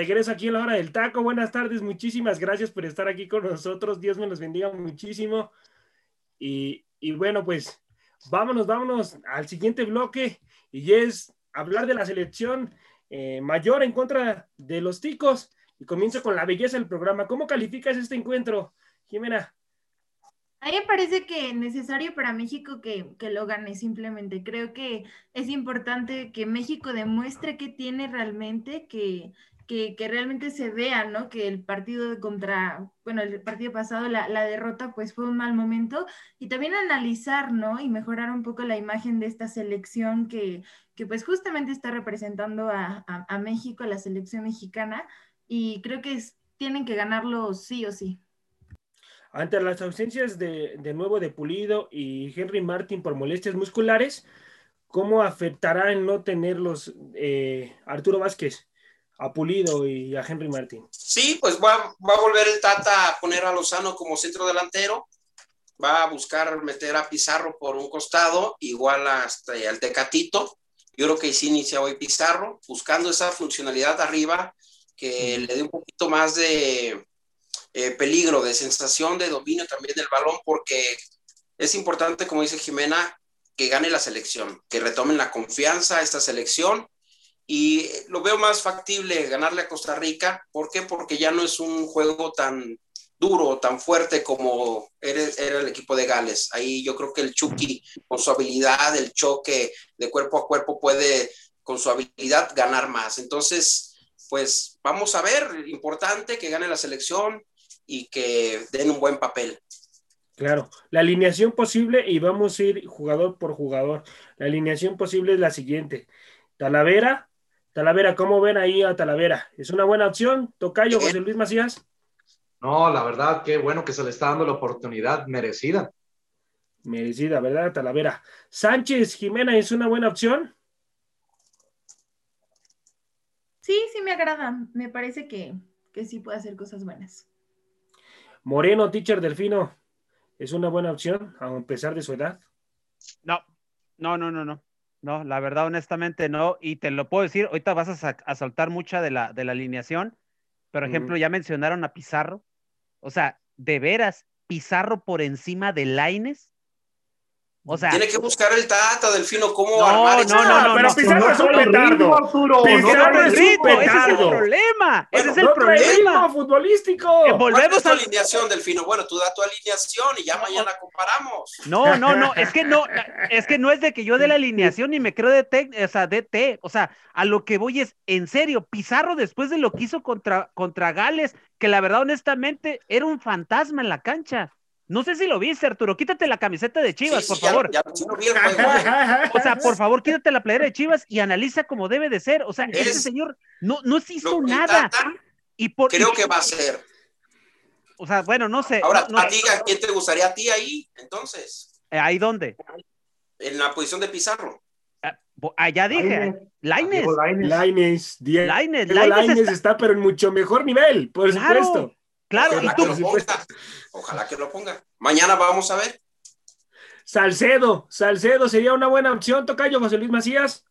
Regreso aquí en la hora del taco. Buenas tardes, muchísimas gracias por estar aquí con nosotros. Dios me los bendiga muchísimo. Y, y bueno, pues vámonos, vámonos al siguiente bloque y es hablar de la selección eh, mayor en contra de los ticos. Y comienzo con la belleza del programa. ¿Cómo calificas este encuentro, Jimena? A mí me parece que necesario para México que, que lo gane simplemente. Creo que es importante que México demuestre que tiene realmente, que, que, que realmente se vea, ¿no? Que el partido contra, bueno, el partido pasado, la, la derrota, pues fue un mal momento. Y también analizar, ¿no? Y mejorar un poco la imagen de esta selección que, que pues justamente está representando a, a, a México, a la selección mexicana. Y creo que es- tienen que ganarlo sí o sí. Ante las ausencias de, de nuevo de Pulido y Henry Martin por molestias musculares, ¿cómo afectará el no tenerlos eh, Arturo Vázquez, a Pulido y a Henry Martin? Sí, pues va, va a volver el Tata a poner a Lozano como centro delantero. Va a buscar meter a Pizarro por un costado, igual hasta al Tecatito. Yo creo que sí inicia hoy Pizarro, buscando esa funcionalidad arriba que le dé un poquito más de eh, peligro, de sensación de dominio también del balón, porque es importante, como dice Jimena, que gane la selección, que retomen la confianza a esta selección y lo veo más factible ganarle a Costa Rica. ¿Por qué? Porque ya no es un juego tan duro, tan fuerte como era, el equipo de Gales. Ahí yo creo que el Chucky, con su habilidad, el choque de cuerpo a cuerpo, puede, con su habilidad, ganar más. Entonces, pues vamos a ver, importante que gane la selección y que den un buen papel. Claro, la alineación posible, y vamos a ir jugador por jugador. La alineación posible es la siguiente. Talavera, Talavera, ¿cómo ven ahí a Talavera? ¿Es una buena opción? Tocayo, José Luis Macías. No, la verdad, qué bueno que se le está dando la oportunidad merecida. Merecida, ¿verdad, Talavera? Sánchez, Jimena, ¿es una buena opción? Sí, sí me agrada. Me parece que, que sí puede hacer cosas buenas. Moreno, teacher Delfino, ¿es una buena opción a pesar de su edad? No, no, no, no, no. No, la verdad, honestamente, no. Y te lo puedo decir, ahorita vas a, a saltar mucha de la, de la alineación. Por ejemplo, ya mencionaron a Pizarro. O sea, de veras, Pizarro por encima de Laines. O sea, Tiene que buscar el Tata, Delfino, cómo No, armar no, no, no, pero no. Pizarro es un petardo. Arturo, Pizarro es un ritmo, ese es el petardo. problema. ese es el problema. futbolístico. Eh, ¿Cuál volvemos al alineación, Delfino? Bueno, tú da tu alineación y ya mañana comparamos. No, no, no, es que no, es que no es de que yo dé la alineación y me creo de o sea, DT, o sea, a lo que voy es, en serio, Pizarro después de lo que hizo contra, contra Gales, que la verdad, honestamente, era un fantasma en la cancha. No sé si lo viste, Arturo, quítate la camiseta de Chivas, Sí, por sí, favor. Ya, sí lo vi el juego. O sea, por favor, quítate la playera de Chivas y analiza como debe de ser. O sea, ese Es señor no, no se hizo nada. Tata Y por, creo y- que va a ser. o sea, bueno, no sé. Ahora, no- no- a ti, ¿a quién te gustaría a ti ahí? Entonces, eh, ¿Ahí dónde? en la posición de Pizarro. Ah, bo- Allá dije, Laines. Diego Lainez Lainez está- está, pero en mucho mejor nivel, por Claro, supuesto. Claro, y Ojalá tú, que lo ponga. Ojalá que lo ponga. Mañana vamos a ver. Salcedo, Salcedo sería una buena opción, Tocayo José Luis Macías.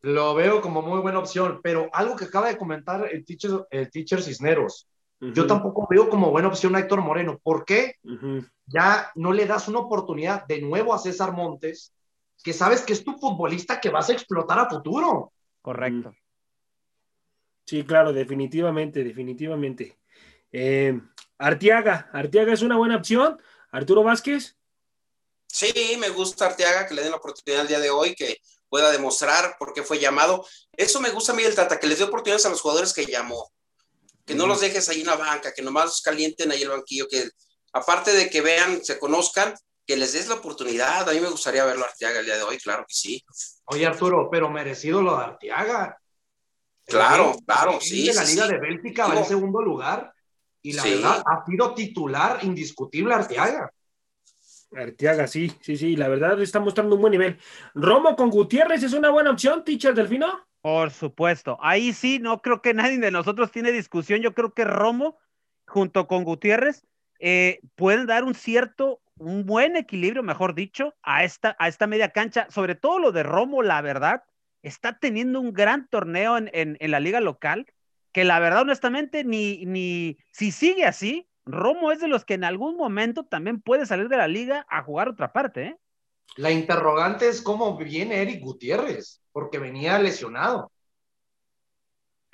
Lo veo como muy buena opción, pero algo que acaba de comentar el teacher, el teacher Cisneros, yo tampoco veo como buena opción a Héctor Moreno. ¿Por qué? Ya no le das una oportunidad de nuevo a César Montes, que sabes que es tu futbolista que vas a explotar a futuro. correcto. Sí, claro, definitivamente, definitivamente. Eh, Artiaga, Artiaga es una buena opción. Arturo Vázquez. Sí, me gusta Arteaga que le den la oportunidad el día de hoy, que pueda demostrar por qué fue llamado. Eso me gusta a mí del Tata, que les dé oportunidades a los jugadores que llamó. Que no los dejes ahí en la banca, que nomás los calienten ahí el banquillo, que aparte de que vean, se conozcan, que les des la oportunidad. A mí me gustaría verlo a Arteaga el día de hoy, claro que sí. Oye, Arturo, pero merecido lo de Arteaga. Claro, El claro, el sí, De la Liga sí. de Bélgica va en segundo lugar. Y la Sí. verdad, ha sido titular indiscutible Arteaga. Arteaga, sí, sí, sí, la verdad está mostrando un buen nivel. Romo con Gutiérrez es una buena opción, teacher Delfino. Por supuesto. Ahí sí, no creo que nadie de nosotros tiene discusión. Yo creo que Romo, junto con Gutiérrez, eh, pueden dar un cierto, un buen equilibrio, mejor dicho, a esta, a esta media cancha. Sobre todo lo de Romo, la verdad, está teniendo un gran torneo en, en- en la liga local, que la verdad, honestamente, ni, ni si sigue así, Romo es de los que en algún momento también puede salir de la liga a jugar otra parte, ¿eh? La interrogante es cómo viene Eric Gutiérrez, porque venía lesionado.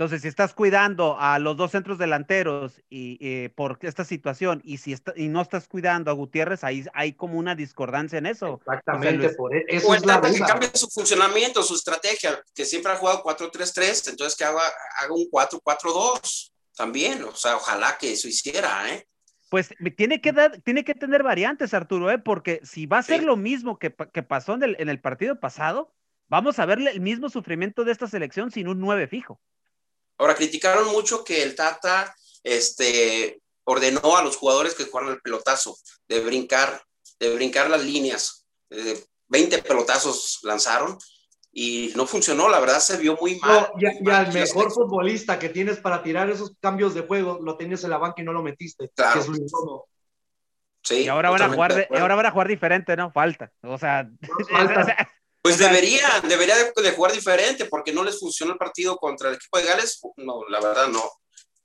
Entonces, si estás cuidando a los dos centros delanteros y eh, por esta situación, y si está, y no estás cuidando a Gutiérrez, ahí hay como una discordancia en eso. Exactamente, por eso O es la Tata que cambie su funcionamiento, su estrategia, que siempre ha jugado 4-3-3, entonces que haga, haga un 4-4-2 también. O sea, ojalá que eso hiciera, ¿eh? Pues tiene que dar, tiene que tener variantes, Arturo, ¿eh? porque si va a ser Sí. lo mismo que, pa- que pasó en el, en el partido pasado, vamos a verle el mismo sufrimiento de esta selección sin un 9 fijo. Ahora, criticaron mucho que el Tata este, ordenó a los jugadores que jugaran el pelotazo, de brincar, de brincar las líneas. Eh, 20 pelotazos lanzaron y no funcionó, la verdad se vio muy mal. No, y, muy y mal. al la mejor futbolista que tienes para tirar esos cambios de juego, lo tenías en la banca y no lo metiste, Claro. que es. Sí, y ahora van a jugar, ahora van a jugar diferente, ¿no? Falta. O sea, Falta. Pues deberían, debería de, de jugar diferente, porque no les funcionó el partido contra el equipo de Gales. No, la verdad no,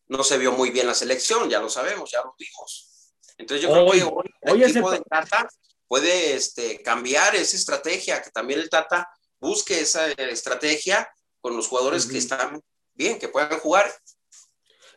no se vio muy bien la selección, ya lo sabemos, ya lo vimos. Entonces yo Hoy- creo que hoy el equipo de Tata puede este, cambiar esa estrategia, que también el Tata busque esa eh, estrategia con los jugadores que están bien, que puedan jugar.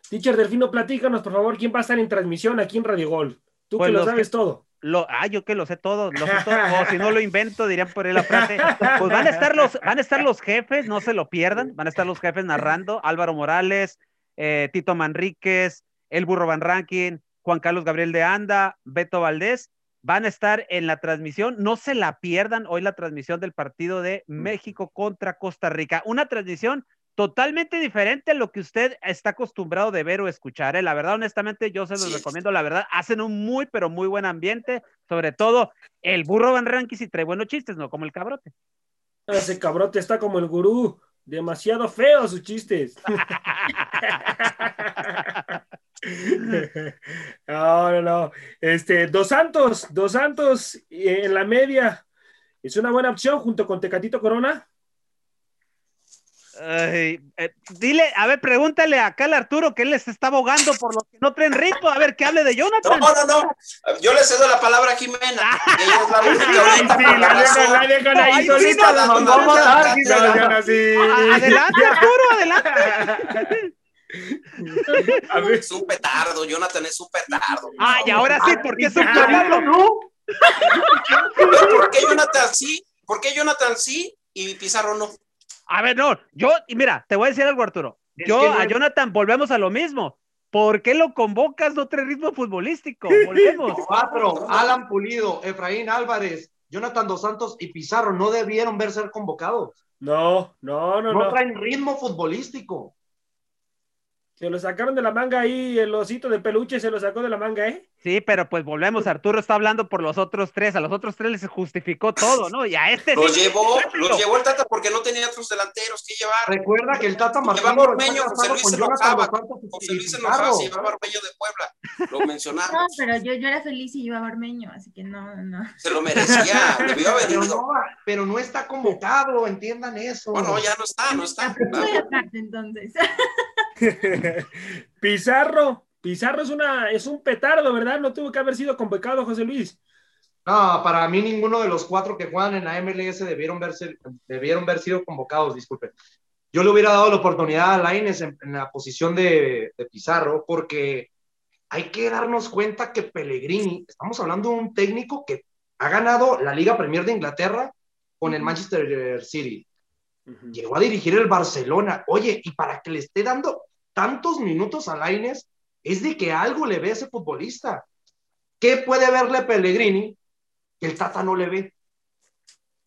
Teacher Delfino, platícanos, por favor, quién va a estar en transmisión aquí en Radio Gol. Tú Pues que lo sabes todo. Lo, ah, yo que lo sé todo, lo sé todo, o si no lo invento, dirían por ahí la frase. Pues van a estar los, van a estar los jefes, no se lo pierdan, van a estar los jefes narrando, Álvaro Morales, eh, Tito Manríquez, El Burro Van Rankin, Juan Carlos Gabriel de Anda, Beto Valdés, van a estar en la transmisión, no se la pierdan hoy la transmisión del partido de México contra Costa Rica, una transmisión totalmente diferente a lo que usted está acostumbrado de ver o escuchar. ¿eh? La verdad, honestamente, yo se los Sí. recomiendo. La verdad, hacen un muy, pero muy buen ambiente. Sobre todo, el burro Van Rankin y trae buenos chistes, ¿no? Como el cabrote. Ese cabrote está como el gurú. Demasiado feo sus chistes. No, no, no. Este, Dos Santos, Dos Santos eh, en la media. Es una buena opción junto con Tecatito Corona. Ay, eh, dile, a ver, pregúntale acá al Arturo que él les está abogando por los que no traen ritmo. A ver, que hable de No, Jonathan. no, no. Yo le cedo la palabra a Jimena. Ella es la única ahorita Sí, con la la dejan, razón. la dejan ahí Ay, solita. sí, no, no, No, no, no, no, no, no, ya no, sí. A- Adelante, Arturo, adelante. A ver, Es un petardo, Jonathan es un petardo. Ah, y ahora sí, ¿por qué es un petardo? ¿No? ¿Por qué Jonathan sí? ¿Por qué Jonathan sí y Pizarro no? A ver, no, yo, y mira, te voy a decir algo, Arturo. Es Yo que no a Jonathan volvemos a lo mismo. ¿Por qué lo convocas? No trae ritmo futbolístico. Volvemos. Cuatro, Alan Pulido, Efraín Álvarez, Jonathan Dos Santos y Pizarro no debieron ver ser convocados. No, no, no, No no. traen ritmo futbolístico. Se lo sacaron de la manga ahí, el osito de peluche se lo sacó de la manga, ¿eh? Sí, pero pues volvemos. Arturo está hablando por los otros tres. A los otros tres les justificó todo, ¿no? Y a este Los sí. llevó, los llevó el Tata porque no tenía otros delanteros que llevar. Recuerda que el Tata Martino Ormeño, José Luis se enojaba. Y José Luis Pizarro. enojado, se llevaba Ormeño de Puebla. Lo No, mencionamos. pero yo, yo era feliz y llevaba Armeño, así que no, no, no. Se lo merecía, debió haber Pero no, pero no está convocado, entiendan eso. Bueno, ya no está, no está. Voy a aparte, entonces. Pizarro, Pizarro es una, es un petardo, ¿verdad? No tuvo que haber sido convocado, José Luis. No, para mí ninguno de los cuatro que juegan en la MLS debieron, verse, debieron haber sido convocados, disculpen. Yo le hubiera dado la oportunidad a Laines en, en la posición de, de Pizarro, porque hay que darnos cuenta que Pellegrini, estamos hablando de un técnico que ha ganado la Liga Premier de Inglaterra con el Manchester City. Llegó a dirigir el Barcelona. Oye, y para que le esté dando tantos minutos a Laines, es de que algo le ve a ese futbolista. ¿Qué puede verle Pellegrini que el Tata no le ve?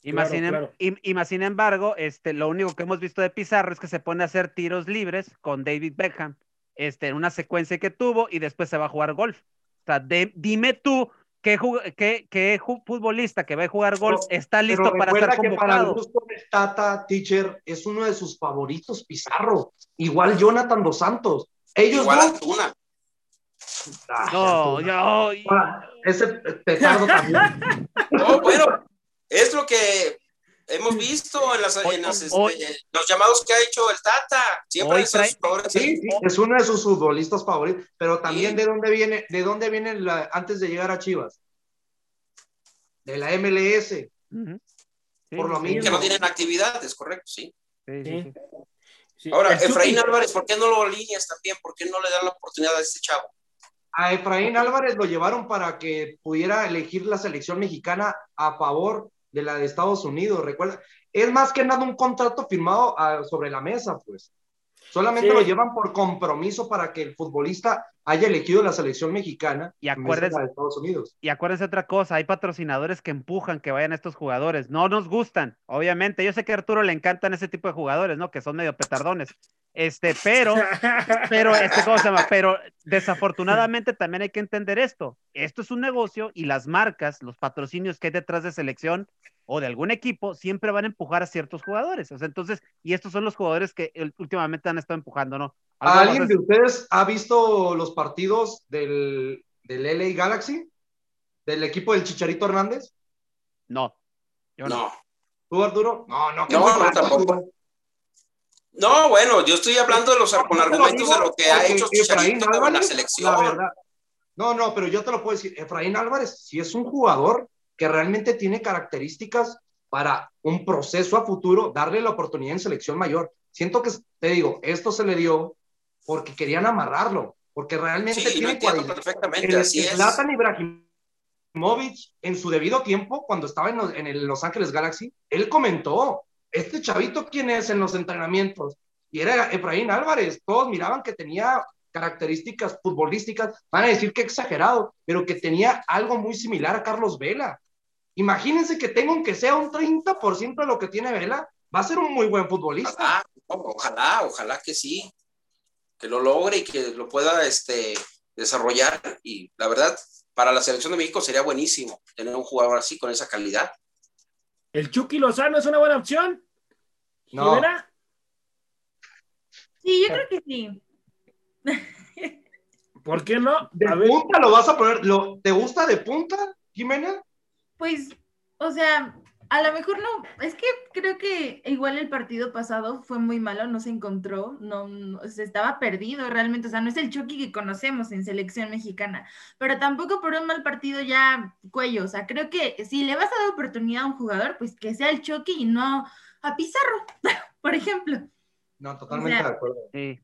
Y más, sin, em- claro. y- y más sin embargo, este, lo único que hemos visto de Pizarro es que se pone a hacer tiros libres con David Beckham, este, en una secuencia que tuvo y después se va a jugar golf. O sea, de- dime tú qué, jug- qué- qué futbolista que va a jugar golf Pero- está listo Pero para recuerda ser que para el convocado. gusto Tata, teacher, es uno de sus favoritos, Pizarro. Igual Jonathan Dos Santos. Ellos Igual dos- Antuna. Ah, No, yo, ah, Ese petardo también. No, bueno, es lo que hemos visto en, las, en las, este, los llamados que ha hecho el Tata. Siempre sido trae- Sí, es uno de sus futbolistas favoritos, pero también Sí. de dónde viene, de dónde viene la- antes de llegar a Chivas. De la MLS. Sí, Por lo mismo. Que no tienen actividad, es correcto, sí. sí, sí, Sí. sí. Sí, Ahora, el Chucky- Efraín Álvarez, ¿por qué no lo alineas también? ¿Por qué no le dan la oportunidad a este chavo? A Efraín Álvarez lo llevaron para que pudiera elegir la selección mexicana a favor de la de Estados Unidos. Recuerda, es más que nada un contrato firmado ah, sobre la mesa, pues. Solamente Sí. lo llevan por compromiso para que el futbolista haya elegido la selección mexicana Y acuérdense- de Estados Unidos. Y acuérdense otra cosa, hay patrocinadores que empujan que vayan estos jugadores. No nos gustan, obviamente. Yo sé que a Arturo le encantan ese tipo de jugadores, ¿no? Que son medio petardones. Este, pero, pero, este, ¿cómo se llama? Pero desafortunadamente también hay que entender esto. Esto es un negocio y las marcas, los patrocinios que hay detrás de selección o de algún equipo siempre van a empujar a ciertos jugadores. O sea, entonces, y estos son los jugadores que últimamente han estado empujando, ¿no? ¿Alguien de es- ustedes ha visto los partidos del, del LA Galaxy? ¿Del equipo del Chicharito Hernández? No. Yo no. No. ¿Tú, Arturo? No, no, que No, no, tampoco. No, bueno, yo estoy hablando de los con argumentos de lo que ha hecho Efraín Chicharito en la Álvarez, selección. la. No, no, pero yo te lo puedo decir. Efraín Álvarez sí es un jugador que realmente tiene características para un proceso a futuro, darle la oportunidad en selección mayor. Siento que, te digo, esto se le dio porque querían amarrarlo, porque realmente Sí, tiene perfectamente, El así es. Zlatan Ibrahimovic, en su debido tiempo, cuando estaba en, los- en el Los Ángeles Galaxy, él comentó, este chavito, ¿quién es en los entrenamientos? Y era Efraín Álvarez. Todos miraban que tenía características futbolísticas, van a decir que exagerado, pero que tenía algo muy similar a Carlos Vela. Imagínense que tenga aunque sea un 30% de lo que tiene Vela, va a ser un muy buen futbolista. Ojalá, ojalá, ojalá que sí, que lo logre y que lo pueda este, desarrollar. Y la verdad, para la selección de México sería buenísimo tener un jugador así con esa calidad. ¿El Chucky Lozano es una buena opción? No. ¿Jimena? Sí, yo creo que sí. ¿Por qué no? De A ver, punta lo vas a poner, lo, ¿te gusta de punta, Jimena? Pues, o sea, A lo mejor no, es que creo que igual el partido pasado fue muy malo, no se encontró, no, sea, estaba perdido realmente, o sea, no es el Chucky que conocemos en selección mexicana, pero tampoco por un mal partido ya cuello, o sea, creo que si le vas a dar oportunidad a un jugador, pues que sea el Chucky y no a Pizarro, por ejemplo. No, totalmente O sea, de acuerdo. Sí.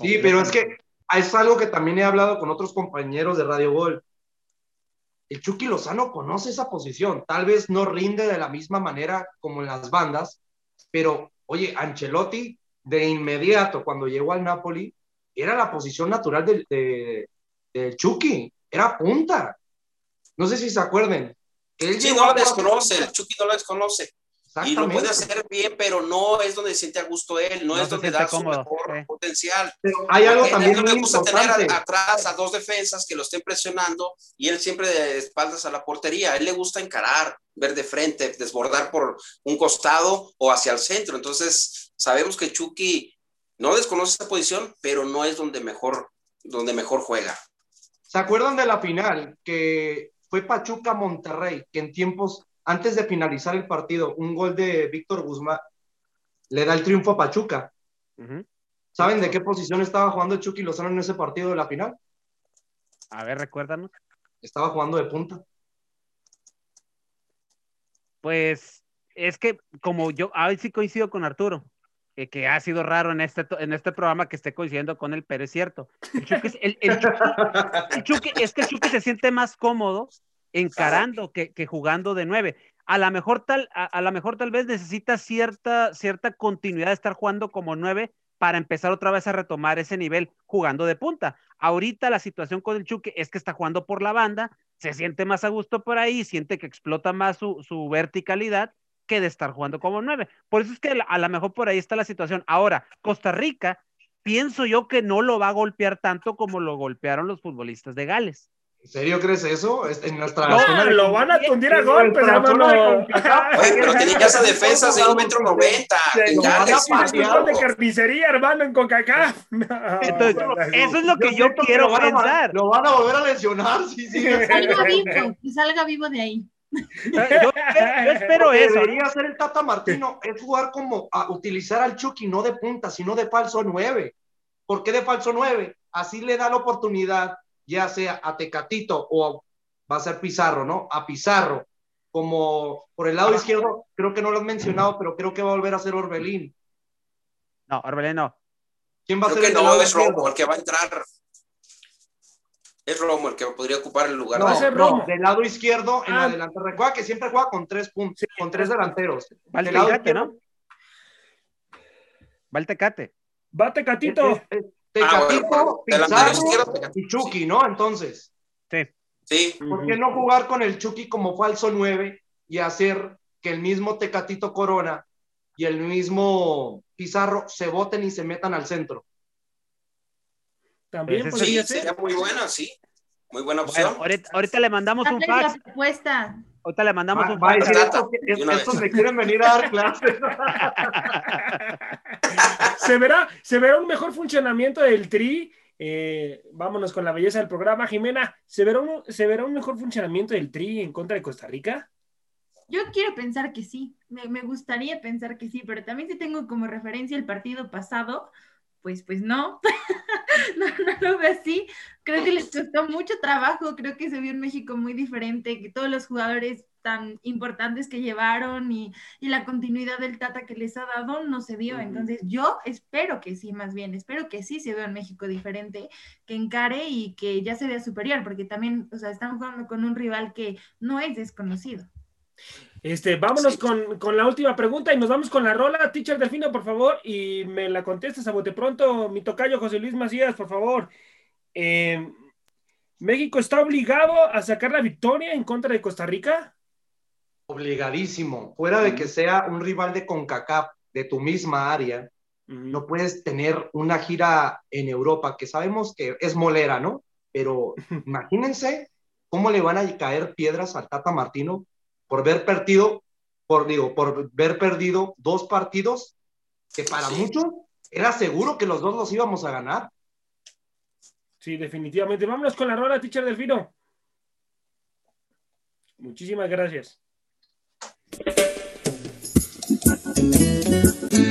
Sí, pero es que es algo que también he hablado con otros compañeros de Radio Gol. El Chucky Lozano conoce esa posición. Tal vez no rinde de la misma manera como en las bandas, pero oye, Ancelotti de inmediato cuando llegó al Napoli era la posición natural del, de, del Chucky, era punta. No sé si se acuerden. Él Sí, llegó no lo a- desconoce, el Chucky no lo desconoce. Y lo puede hacer bien, pero no es donde se siente a gusto él, no, No es donde da su cómodo, mejor sí. potencial. Pero hay algo él también no le gusta tener importante. atrás a dos defensas que lo estén presionando y él siempre de espaldas a la portería. A él le gusta encarar, ver de frente, desbordar por un costado o hacia el centro. Entonces, sabemos que Chucky no desconoce esa posición, pero no es donde mejor, donde mejor juega. ¿Se acuerdan de la final que fue Pachuca Monterrey, que en tiempos antes de finalizar el partido, un gol de Víctor Guzmán le da el triunfo a Pachuca? ¿Saben de qué posición estaba jugando Chucky Lozano en ese partido de la final? A ver, recuérdanos. Estaba jugando de punta. Pues es que como yo, ahí sí coincido con Arturo, eh, que ha sido raro en este, en este programa que esté coincidiendo con él, pero es cierto. El Chucky, es- el- el Chucky- el Chucky- es que el Chucky se siente más cómodo encarando que, que jugando de nueve. A lo mejor tal, a, a lo mejor tal vez necesita cierta, cierta continuidad de estar jugando como nueve para empezar otra vez a retomar ese nivel jugando de punta. Ahorita la situación con el Chucky es que está jugando por la banda, se siente más a gusto por ahí, siente que explota más su, su verticalidad que de estar jugando como nueve. Por eso es que a lo mejor por ahí está la situación. Ahora, Costa Rica, pienso yo que no lo va a golpear tanto como lo golpearon los futbolistas de Gales. ¿En serio crees eso? Es- En nuestra No, zona de- lo van a tundir a golpes, hermano. Oye, pero tenía esa defensa de un metro noventa. A patear pateado. de carnicería, hermano, en CONCACAF. No, Entonces, no, eso es lo que yo que quiero lo van a- pensar. Lo van a volver a lesionar. Sí, sí. Que salga vivo, que salga vivo de ahí. Yo, espero- yo espero Lo que eso. debería hacer el Tata Martino es jugar como a utilizar al Chucky no de punta, sino de falso 9. ¿Por qué de falso 9? Así le da la oportunidad, ya sea a Tecatito o va a ser Pizarro, ¿no? A Pizarro, como por el lado izquierdo, creo que no lo has mencionado, pero creo que va a volver a ser Orbelín. No, Orbelín no. ¿Quién va a ser que el no lado es Romo izquierdo? el que va a entrar. Es Romo el que podría ocupar el lugar. No, Va a ser no, Romo. del lado izquierdo en Ah. adelante. Recuerda que siempre juega con tres puntos, con tres delanteros. Va el Del lado Tecate, izquierdo, ¿no? Va el Tecate. Va Tecatito. es- es- Ah, bueno, Tecatito, delantero Pizarro y Chucky, ¿no? Entonces, Sí. Sí, ¿por qué no jugar con el Chucky como falso 9 y hacer que el mismo Tecatito Corona y el mismo Pizarro se voten y se metan al centro? También Pues sí, ser. sería muy buena, sí. Muy buena Bueno, opción. ahorita, ahorita le mandamos un la fax. propuesta. Ahorita le mandamos Va, un fax. estos, me quieren venir a dar clases. se verá, se verá un mejor funcionamiento del tri. eh, vámonos con la belleza del programa, Jimena. ¿se verá, un, ¿Se verá un mejor funcionamiento del tri en contra de Costa Rica? Yo quiero pensar que sí, me, me gustaría pensar que sí, pero también si tengo como referencia el partido pasado, pues, pues no. no, no lo veo así. Creo que les costó mucho trabajo, creo que se vio en México muy diferente, que todos los jugadores tan importantes que llevaron y, y la continuidad del Tata que les ha dado no se dio. Entonces yo espero que sí, más bien, espero que sí se vea en México diferente, que encare y que ya se vea superior, porque también, o sea, están jugando con un rival que no es desconocido. Este, vámonos Sí. con, con la última pregunta y nos vamos con la rola. Teacher Delfino, por favor, y me la contestas a bote pronto. Mi tocayo José Luis Macías, por favor. Eh, ¿México está obligado a sacar la victoria en contra de Costa Rica? Obligadísimo. Fuera de que sea un rival de CONCACAF de tu misma área, no puedes tener una gira en Europa, que sabemos que es molera, ¿no? Pero imagínense cómo le van a caer piedras al Tata Martino por ver perdido, por, digo, por ver perdido dos partidos que para muchos era seguro que los dos los íbamos a ganar. Sí, definitivamente. Vámonos con la rola, Teacher Delfino. Muchísimas gracias. Thank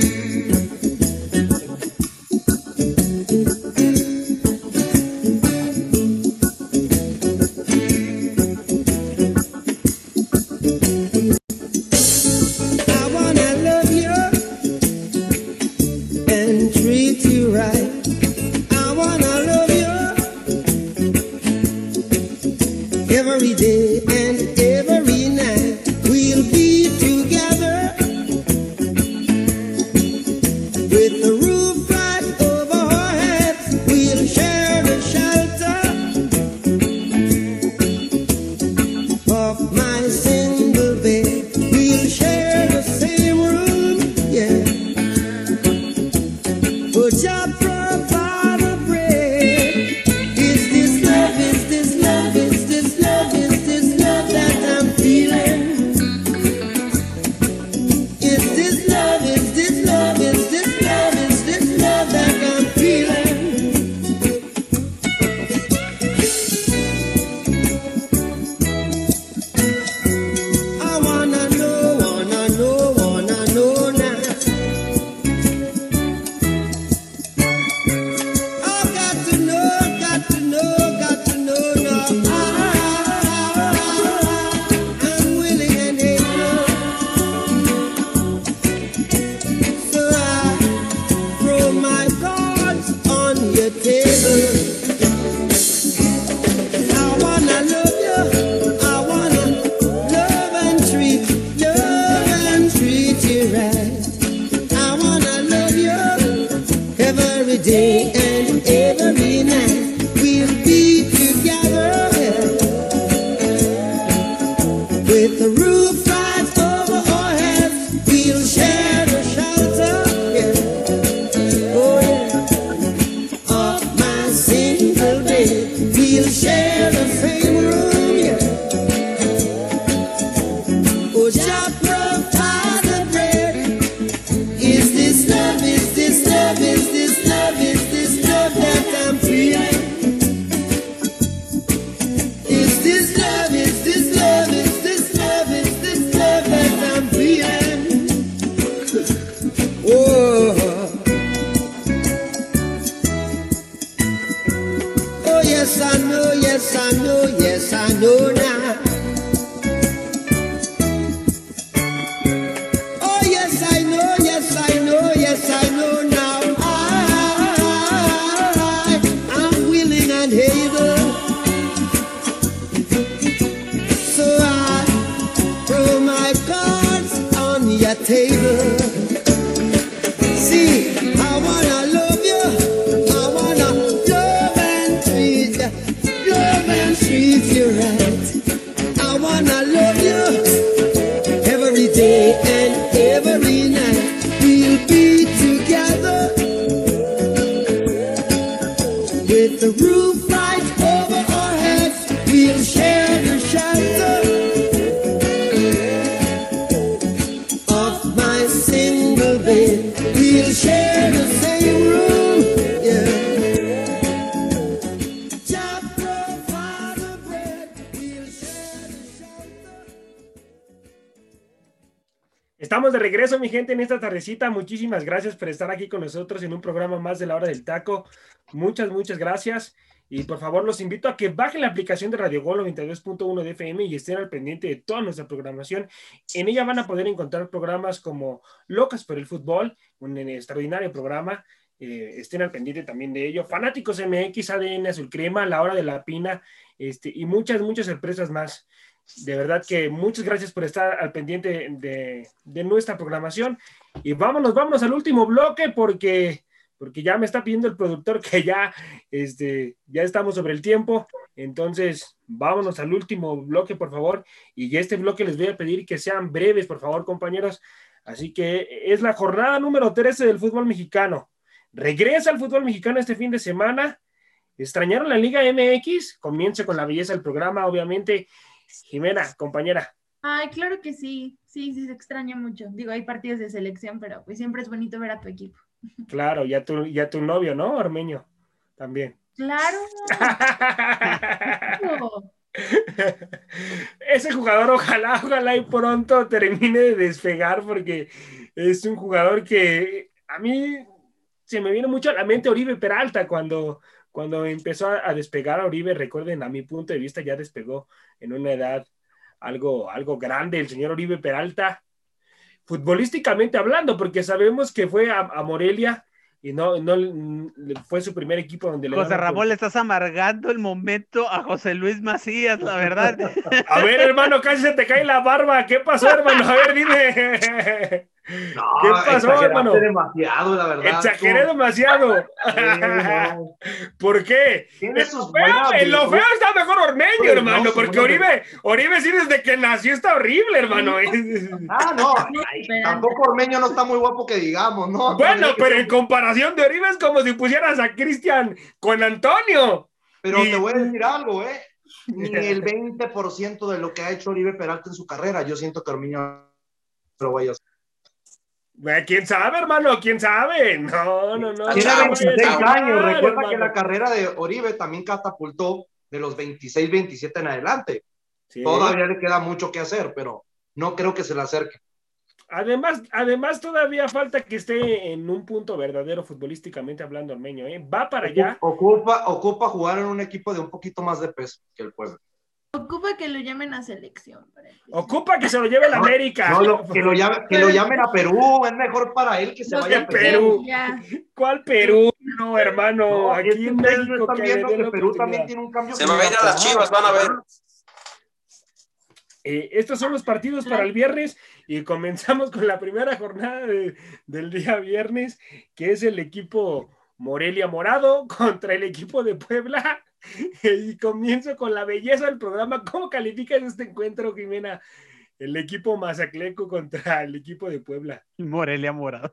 you. Luna. Regreso, mi gente, en esta tardecita. Muchísimas gracias por estar aquí con nosotros en un programa más de la hora del taco. Muchas, muchas gracias. Y por favor, los invito a que bajen la aplicación de Radio Gol 92.1 de FM y estén al pendiente de toda nuestra programación. En ella van a poder encontrar programas como Locas por el Fútbol, un extraordinario programa. eh, estén al pendiente también de ello. Fanáticos MX, ADN Azul Crema, La Hora de la Pina, este, y muchas, muchas sorpresas más. De verdad que muchas gracias por estar al pendiente de, nuestra programación. Y vámonos, vámonos al último bloque porque, porque ya me está pidiendo el productor que ya, este, ya estamos sobre el tiempo. Entonces, vámonos al último bloque, por favor. Y este bloque les voy a pedir que sean breves, por favor, compañeros. Así que es la jornada número 13 del fútbol mexicano. Regresa al fútbol mexicano este fin de semana. ¿Extrañaron la Liga MX? Comienza con la belleza del programa, obviamente. Jimena, compañera. Ay, claro que sí, sí, sí se extraña mucho. Digo, hay partidos de selección, pero pues siempre es bonito ver a tu equipo. Claro, ya tu, ya tu novio, ¿no? Ormeño, también. Claro. Ese jugador, ojalá, ojalá y pronto termine de despegar porque es un jugador que a mí se me viene mucho a la mente Oribe Peralta cuando, cuando empezó a, a despegar a Oribe, recuerden, a mi punto de vista ya despegó en una edad algo, algo grande el señor Oribe Peralta, futbolísticamente hablando, porque sabemos que fue a, a Morelia y no, no fue su primer equipo donde José Ramón, le estás amargando el momento a José Luis Macías, la verdad. A ver, hermano, casi se te cae la barba. ¿Qué pasó, hermano? A ver, dime. No, ¿Qué pasó, hermano? demasiado, la verdad. Exageré Tú- demasiado. Sí, no. ¿por qué? Tiene En sus lo, feo, en lo feo está mejor Ormeño, Pues, no, hermano, porque Oribe, Oribe sí desde que nació está horrible, hermano. Ah, no, ay, tampoco Ormeño no está muy guapo que digamos, ¿no? Bueno, pero en comparación de Oribe es como si pusieras a Cristian con Antonio. Pero y- te voy a decir algo, ¿eh? Ni el 20% de lo que ha hecho Oribe Peralta en su carrera, yo siento que Ormeño lo vaya a hacer. ¿Quién sabe, hermano? ¿Quién sabe? No, no, no. Tiene no, 26 vayas a años, recuerda que la carrera de Oribe también catapultó de los 26, 27 en adelante. Sí. Todavía le queda mucho que hacer, pero no creo que se le acerque. Además, además, todavía falta que esté en un punto verdadero futbolísticamente hablando Ormeño, ¿eh? Va para allá. Ocupa, ocupa jugar en un equipo de un poquito más de peso que el pueblo. Ocupa que lo llamen a selección. Ocupa que se lo lleve la No, América. No, lo- que, lo llame- que lo llamen a Perú, es mejor para él que se No, vaya a Perú. Ya. ¿Cuál Perú? No, hermano. No, aquí en México están que viendo que Perú también tiene un cambio. Se va a ir a las chivas, van a ver. Eh, estos son los partidos para el viernes y comenzamos con la primera jornada de- del día viernes, que es el equipo Morelia Morado contra el equipo de Puebla. Y comienzo con la belleza del programa. ¿Cómo calificas este encuentro, Jimena? El equipo Mazacleco contra el equipo de Puebla. Morelia Morado.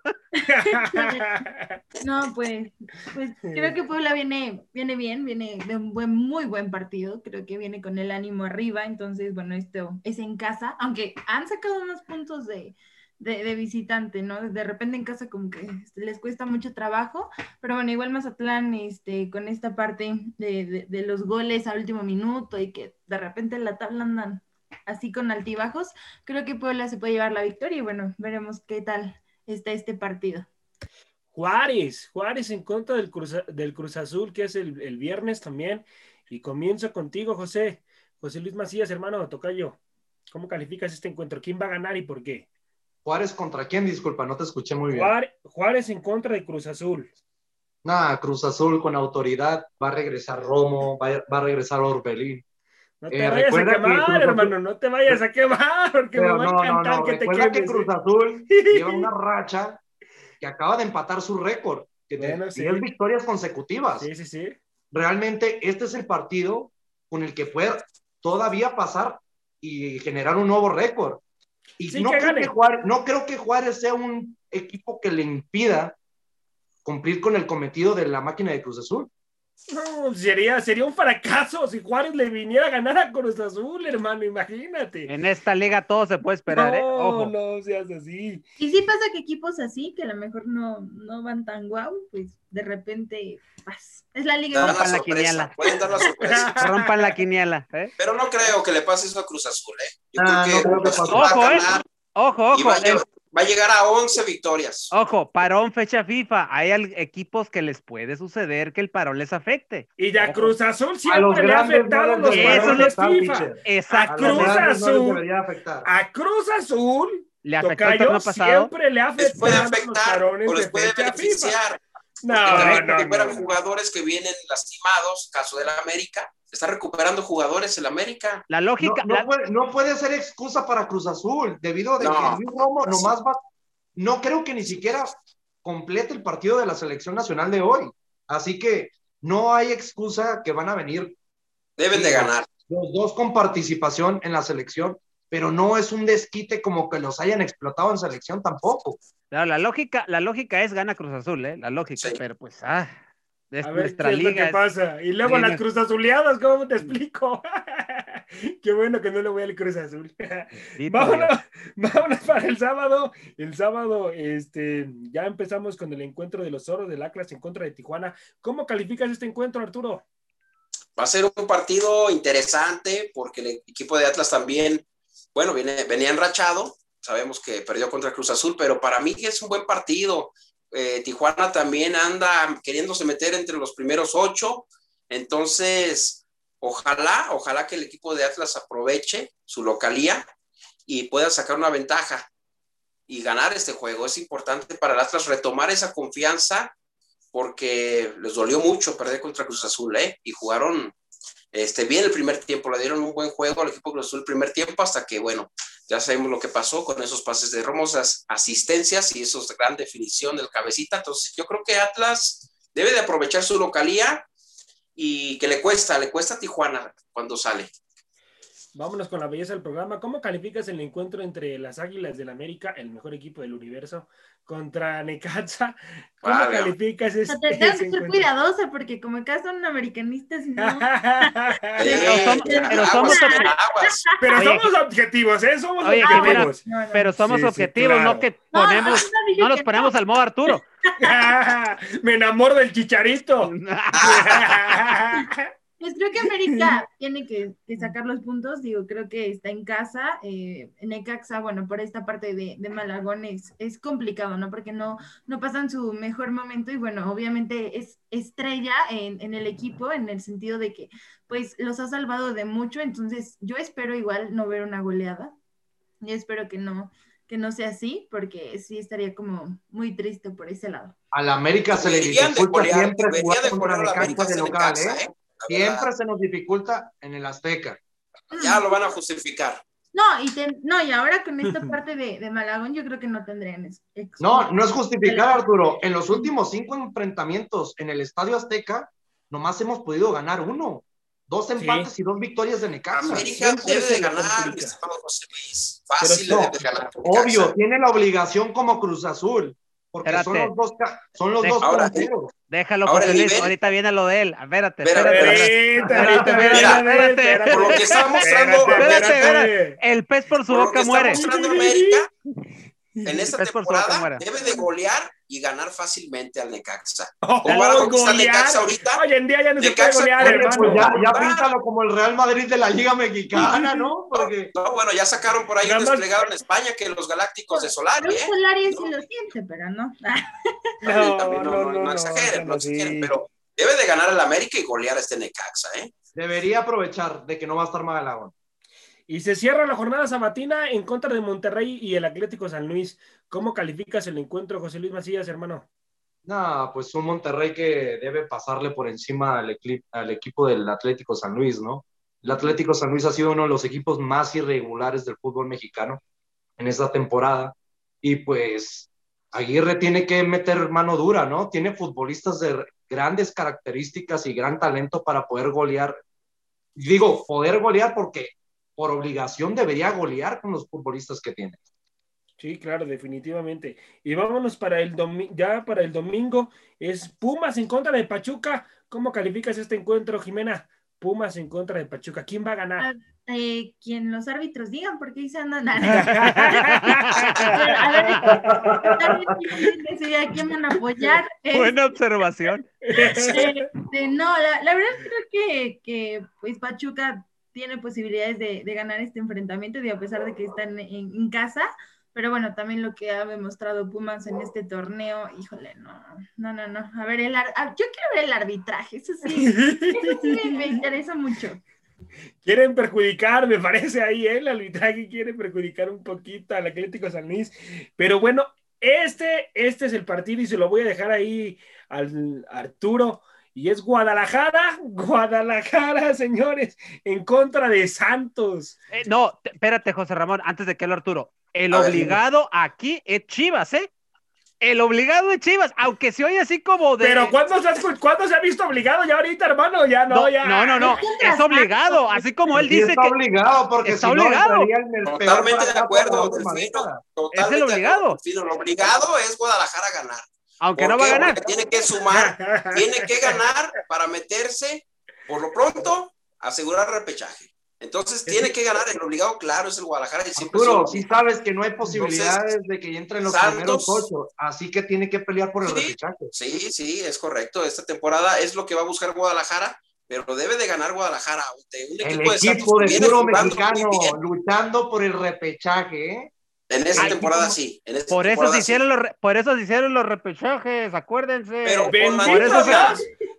No, pues, pues creo que Puebla viene, viene bien, viene de un buen, muy buen partido. Creo que viene con el ánimo arriba. Entonces, bueno, esto es en casa, aunque han sacado unos puntos de, de, visitante, ¿no? De repente en casa como que les cuesta mucho trabajo, pero bueno, igual Mazatlán, este, con esta parte de, de, los goles a último minuto y que de repente en la tabla andan así con altibajos, creo que Puebla se puede llevar la victoria y bueno, veremos qué tal está este partido. Juárez, Juárez en contra del Cruz, del Cruz Azul, que es el, el viernes también. Y comienzo contigo, José. José Luis Macías, hermano, tocayo. ¿Cómo calificas este encuentro? ¿Quién va a ganar y por qué? Juárez contra quién, disculpa, no te escuché muy bien. Juárez, en contra de Cruz Azul. Nah, Cruz Azul con autoridad, va a regresar Romo, va a, va a regresar Orbelín. No te Eh, vayas a que quemar, hermano, no te vayas a quemar, porque Pero me va no, a no, encantar no, que te recuerda que quemes. Cruz ¿eh? Azul lleva una racha que acaba de empatar su récord, que Bueno, sí. 10 victorias consecutivas. Sí, sí, sí. Realmente este es el partido con el que puede todavía pasar y generar un nuevo récord. Y Sí, no, que creo que Juárez, no creo que Juárez sea un equipo que le impida cumplir con el cometido de la máquina de Cruz Azul. No, sería, sería un fracaso si Juárez le viniera a ganar a Cruz Azul, hermano, imagínate. En esta liga todo se puede esperar, ¿eh? no, Ojo. no seas así. Y sí pasa que equipos así, que a lo mejor no, no van tan guau, pues de repente pas. Es la liga. Rompan la quiniela. pueden dar la sorpresa. Rompan la quiniela, ¿eh? Pero no creo que le pase eso a Cruz Azul, ¿eh? Yo Ah, creo que no creo que Cruz Azul pase. va a Ojo, ¿eh? Ojo, y ojo, el- va a llegar a 11 victorias. ojo, parón, fecha FIFA. Hay equipos que les puede suceder que el parón les afecte. Y a Ojo. Cruz Azul A los siempre le ha no afectado les los parones afectar, FIFA. A. Cruz no Azul. debería afectar. A Cruz Azul, Le afectó el pasado. siempre le ha Les puede afectado los afectar parones o les de puede fecha FIFA. No, también no, recuperan no. jugadores que vienen lastimados, caso de la América. Está recuperando jugadores el América. La No, lógica, no la- puede, no puede ser excusa para Cruz Azul, debido a de No. que Luis Romo nomás va, no creo que ni siquiera complete el partido de la selección nacional de hoy. Así que no hay excusa que van a venir Deben de ganar. los dos con participación en la selección, pero no es un desquite como que los hayan explotado en selección tampoco. la, la lógica, la lógica es gana Cruz Azul, ¿eh? La lógica, Sí. pero pues, ah, es A ver, nuestra ¿qué es lo liga. que es- pasa? Y luego las Cruz Azuleadas, ¿cómo te explico? Qué bueno que no le voy al Cruz Azul. Sí, vámonos, vámonos para el sábado. El sábado, este, ya empezamos con el encuentro de los Zorros del Atlas en contra de Tijuana. ¿Cómo calificas este encuentro, Arturo? Va a ser un partido interesante porque el equipo de Atlas también, bueno, venía enrachado, sabemos que perdió contra Cruz Azul, pero para mí es un buen partido. Eh, Tijuana también anda queriéndose meter entre los primeros ocho, entonces ojalá, ojalá que el equipo de Atlas aproveche su localía y pueda sacar una ventaja y ganar este juego. Es importante para el Atlas retomar esa confianza porque les dolió mucho perder contra Cruz Azul, ¿eh? Y jugaron este, bien el primer tiempo, le dieron un buen juego al equipo Cruz Azul el primer tiempo hasta que, bueno, ya sabemos lo que pasó con esos pases de hermosas asistencias y esos gran definición del cabecita. Entonces, yo creo que Atlas debe de aprovechar su localía y que le cuesta, le cuesta a Tijuana cuando sale. Vámonos con la belleza del programa. ¿Cómo calificas el encuentro entre las Águilas del América, el mejor equipo del universo, contra Necaxa? ¿Cómo calificas este, Te tengo que ser cuidadosa porque como acá son americanistas y no. Somos- pero somos-. Pero Oye, somos objetivos, ¿eh? Somos Oye, objetivos. No, no. Pero somos Sí, sí, objetivos, claro. no que No, ponemos, no no nos que ponemos al modo Arturo. Me enamoro del chicharito. Pues creo que América tiene que, que sacar los puntos, digo, creo que está en casa, eh, Necaxa, bueno, por esta parte de, de Malagón es, es complicado, ¿no? Porque no, no pasan su mejor momento y bueno, obviamente es estrella en, en el equipo en el sentido de que pues los ha salvado de mucho, entonces yo espero igual no ver una goleada, yo espero que no, que no sea así, porque sí estaría como muy triste por ese lado. A la América se le dificulta siempre jugar contra Necaxa de local, ¿eh? ¿eh? Siempre se nos dificulta en el Azteca. Ya lo van a justificar. No, y, te- no, y ahora con esta parte de, de Malagón yo creo que no tendrían No, no es justificar, Arturo. En los últimos cinco enfrentamientos en el Estadio Azteca, nomás hemos podido ganar uno. Dos empates y dos victorias de Necaxa. América debe de ganar, mi complica. estimado José Luis. Fácil no, debe de ganar. Obvio, tiene la obligación como Cruz Azul, porque son los dos, ca- son los De- dos Ahora, punteros. Déjalo, Ahora José el Luis, nivel- ahorita viene lo de él. Espérate, espérate. espérate, espérate. espérate. Por lo que está mostrando, Espérate. El pez por su por lo que boca está muere. mostrando América, en esta Es por su boca temporada muera. debe de golear y ganar fácilmente al Necaxa. Oh, Comparado con cómo está golear. Necaxa ahorita, Hoy en día ya no se puede Necaxa golear, puede, Oye, hermano. pues ya, ya píntalo como el Real Madrid de la Liga Mexicana, ¿no? Porque no, bueno, ya sacaron por ahí un desplegado en España que los Galácticos de Solari, Los ¿eh? Solari sí No. lo siente, pero no. No, También no, no, no exageren, no exageren, pero debe de ganar el América y golear a este Necaxa, ¿eh? debería aprovechar de que no va a estar Malagón. Y se cierra la jornada sabatina en contra de Monterrey y el Atlético San Luis. ¿Cómo calificas el encuentro, José Luis Macías, hermano? No, pues un Monterrey que debe pasarle por encima al, al equipo del Atlético San Luis, ¿no? El Atlético San Luis ha sido uno de los equipos más irregulares del fútbol mexicano en esta temporada. Y pues Aguirre tiene que meter mano dura, ¿no? Tiene futbolistas de grandes características y gran talento para poder golear. Digo, poder golear porque por obligación debería golear con los futbolistas que tiene. Sí, claro, definitivamente. Y vámonos para el domi- ya para el domingo. Es Pumas en contra de Pachuca. ¿Cómo calificas este encuentro, Jimena? Pumas en contra de Pachuca. ¿Quién va a ganar? Eh, quien los árbitros digan, porque ahí se andan. a ver, quién van a apoyar. Buena observación. Este, no, la, la verdad creo que, que pues Pachuca tiene posibilidades de, ganar este enfrentamiento, y a pesar de que están en, casa, pero bueno, también lo que ha demostrado Pumas en este torneo, híjole, no, no, no, no. A ver, el ar- ah, yo quiero ver el arbitraje, eso sí, eso sí me, me interesa mucho. Quieren perjudicar, me parece ahí, ¿eh? el arbitraje quiere perjudicar un poquito al Atlético San Luis. Pero bueno, este, este es el partido y se lo voy a dejar ahí al Arturo. Y es Guadalajara, Guadalajara, señores, en contra de Santos. Eh, no, te- espérate, José Ramón, antes de que lo Arturo. El A ver, obligado aquí es Chivas, ¿eh? El obligado es Chivas, aunque se oye así como de. Pero ¿cuándo se, ha, cuándo se ha visto obligado ya ahorita, hermano? Ya no, no, ya. no, no, no, es obligado, así como él Sí dice está que obligado, porque está si no obligado. en el peor Totalmente de acuerdo, Delfino. Totalmente de obligado. acuerdo. Lo obligado es Guadalajara a ganar. Aunque ¿Por no va a ganar. Porque tiene que sumar, tiene que ganar para meterse, por lo pronto, asegurar repechaje. Entonces tiene que ganar, el obligado, claro, es el Guadalajara y Arturo, sí sabes que no hay posibilidades de que entre en los Santos- primeros ocho, así que tiene que pelear por el Sí. repechaje. Sí, sí, es correcto. Esta temporada es lo que va a buscar Guadalajara, pero debe de ganar Guadalajara. Un El equipo de Santos equipo de puro mexicano luchando por el repechaje, ¿eh? En esta Ay, temporada sí. En Por eso, se sí. hicieron los, por eso se hicieron los repechajes, acuérdense. Pero por eso se,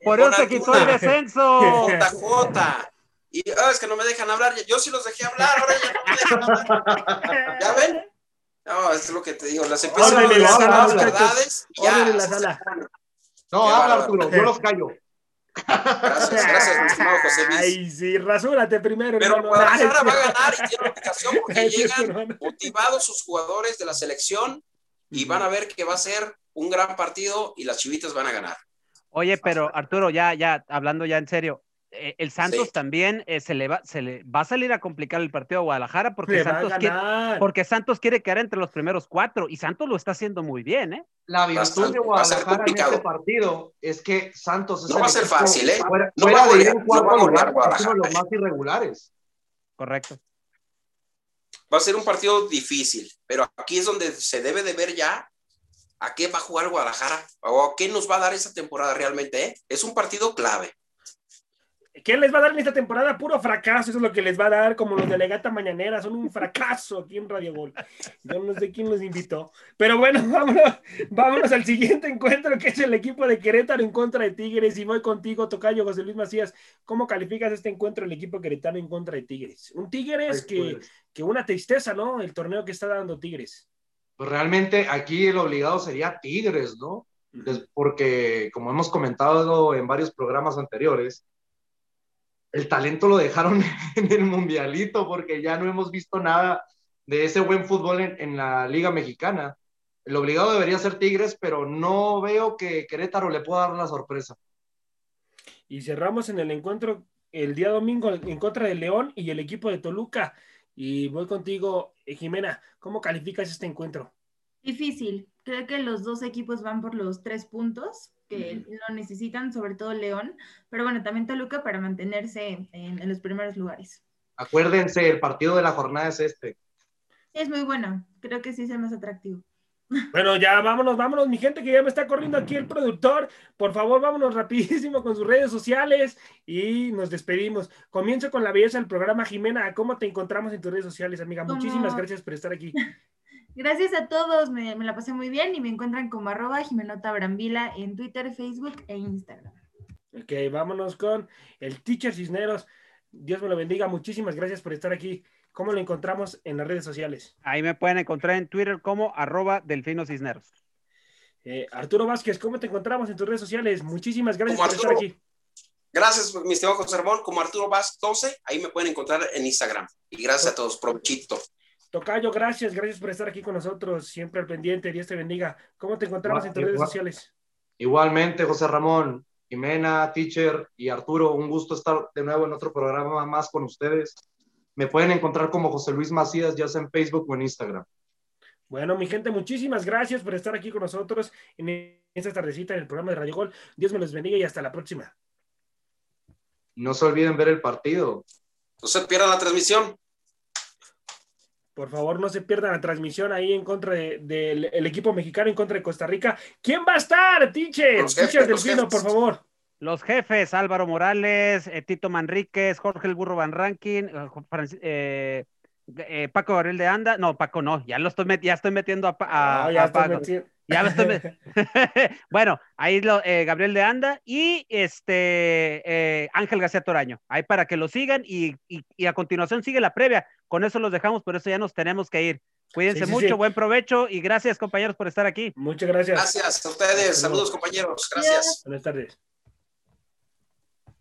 por eso se quitó el descenso. JJ. Y ah, es que no me dejan hablar. Yo sí los dejé hablar, ahora ya no me dejan hablar. ¿Ya ven? No, es lo que te digo. Las empiezo a sala, las verdades. ya, Órdenle la se sala. separan. No, habla. Arturo, yo los callo. Gracias, gracias, mi estimado José Luis. Ay, sí, rasúrate primero, Pero hermano. Guadalajara Ay, va a ganar y tiene obligación porque llegan hermano. motivados sus jugadores de la selección y van a ver que va a ser un gran partido y las chivitas van a ganar. Oye, pero Arturo, ya, ya, hablando ya en serio, el Santos Sí. también eh, se, le va, se le va a salir a complicar el partido a Guadalajara porque Santos, quiere, porque Santos quiere quedar entre los primeros cuatro y Santos lo está haciendo muy bien, ¿eh? La virtud de Guadalajara en complicado. este partido es que Santos es No el va a ser fácil, ¿eh? Fuera, No fuera va a de ir golear, en no cuarto va a golear lugar, es uno Guadalajara, de los ¿eh? más irregulares. Correcto. Va a ser un partido difícil, pero aquí es donde se debe de ver ya a qué va a jugar Guadalajara o a qué nos va a dar esa temporada realmente. ¿eh? Es un partido clave. ¿Qué les va a dar en esta temporada? Puro fracaso, eso es lo que les va a dar, como los de Legata Mañanera, son un fracaso aquí en Radio Gol. Yo no sé quién los invitó. Pero bueno, vámonos, vámonos al siguiente encuentro, que es el equipo de Querétaro en contra de Tigres. Y voy contigo, Tocayo, José Luis Macías. ¿Cómo calificas este encuentro, el equipo queretano en contra de Tigres? Un Tigres que, pues. que una tristeza, ¿no? El torneo que está dando Tigres. Pues realmente aquí el obligado sería Tigres, ¿no? Porque como hemos comentado en varios programas anteriores, el talento lo dejaron en el mundialito porque ya no hemos visto nada de ese buen fútbol en, en la Liga Mexicana. El obligado debería ser Tigres, pero no veo que Querétaro le pueda dar la sorpresa. Y cerramos en el encuentro el día domingo en contra de León y el equipo de Toluca. Y voy contigo, eh, Jimena. ¿Cómo calificas este encuentro? Difícil. Creo que los dos equipos van por los tres puntos que lo necesitan, sobre todo León, pero bueno, también Toluca para mantenerse en, en los primeros lugares. Acuérdense, el partido de la jornada es este. Es muy bueno, creo que sí es el más atractivo. Bueno, ya vámonos, vámonos, mi gente, que ya me está corriendo aquí el productor. Por favor, vámonos rapidísimo con sus redes sociales y nos despedimos. Comienzo con la belleza del programa, Jimena. ¿Cómo te encontramos en tus redes sociales, amiga? Como- Muchísimas gracias por estar aquí. Gracias a todos, me, me la pasé muy bien y me encuentran como arroba Jimenota Brambila en Twitter, Facebook e Instagram. Ok, vámonos con el teacher Cisneros. Dios me lo bendiga. Muchísimas gracias por estar aquí. ¿Cómo lo encontramos en las redes sociales? Ahí me pueden encontrar en Twitter como arroba Delfino Cisneros. Eh, Arturo Vázquez, ¿cómo te encontramos en tus redes sociales? Muchísimas gracias Como por estar aquí. Gracias, mi estimado José Ramón, como Arturo Vaz 12, ahí me pueden encontrar en Instagram. Y gracias a todos, provechito. Tocayo, gracias, gracias por estar aquí con nosotros, siempre al pendiente, Dios te bendiga. ¿Cómo te encontramos en tus Igual- redes sociales? Igualmente, José Ramón, Jimena, Teacher y Arturo, un gusto estar de nuevo en otro programa más con ustedes. Me pueden encontrar como José Luis Macías, ya sea en Facebook o en Instagram. Bueno, mi gente, muchísimas gracias por estar aquí con nosotros en esta tardecita en el programa de Radio Gol. Dios me los bendiga y hasta la próxima. No se olviden ver el partido. No se pierdan la transmisión. Por favor, no se pierdan la transmisión ahí en contra de- del el equipo mexicano en contra de Costa Rica. ¿Quién va a estar, Teacher los Delfino, jefes. por favor. Los jefes, Álvaro Morales, eh, Tito Manríquez, Jorge el Burro Van Rankin, eh, eh, Paco Gabriel de Anda, no, Paco no, ya lo estoy, met- ya estoy metiendo a, a- Ah, ya a estoy Paco. metiendo- Ya lo estoy bueno, ahí lo, eh, Gabriel de Anda y este eh, Ángel García Toraño, ahí para que lo sigan y, y- y a continuación sigue la previa. Con eso los dejamos, por eso ya nos tenemos que ir. Cuídense Sí, sí, mucho, sí. buen provecho y gracias compañeros por estar aquí. Muchas gracias. Gracias a ustedes. Saludos, compañeros. Gracias. Buenas tardes.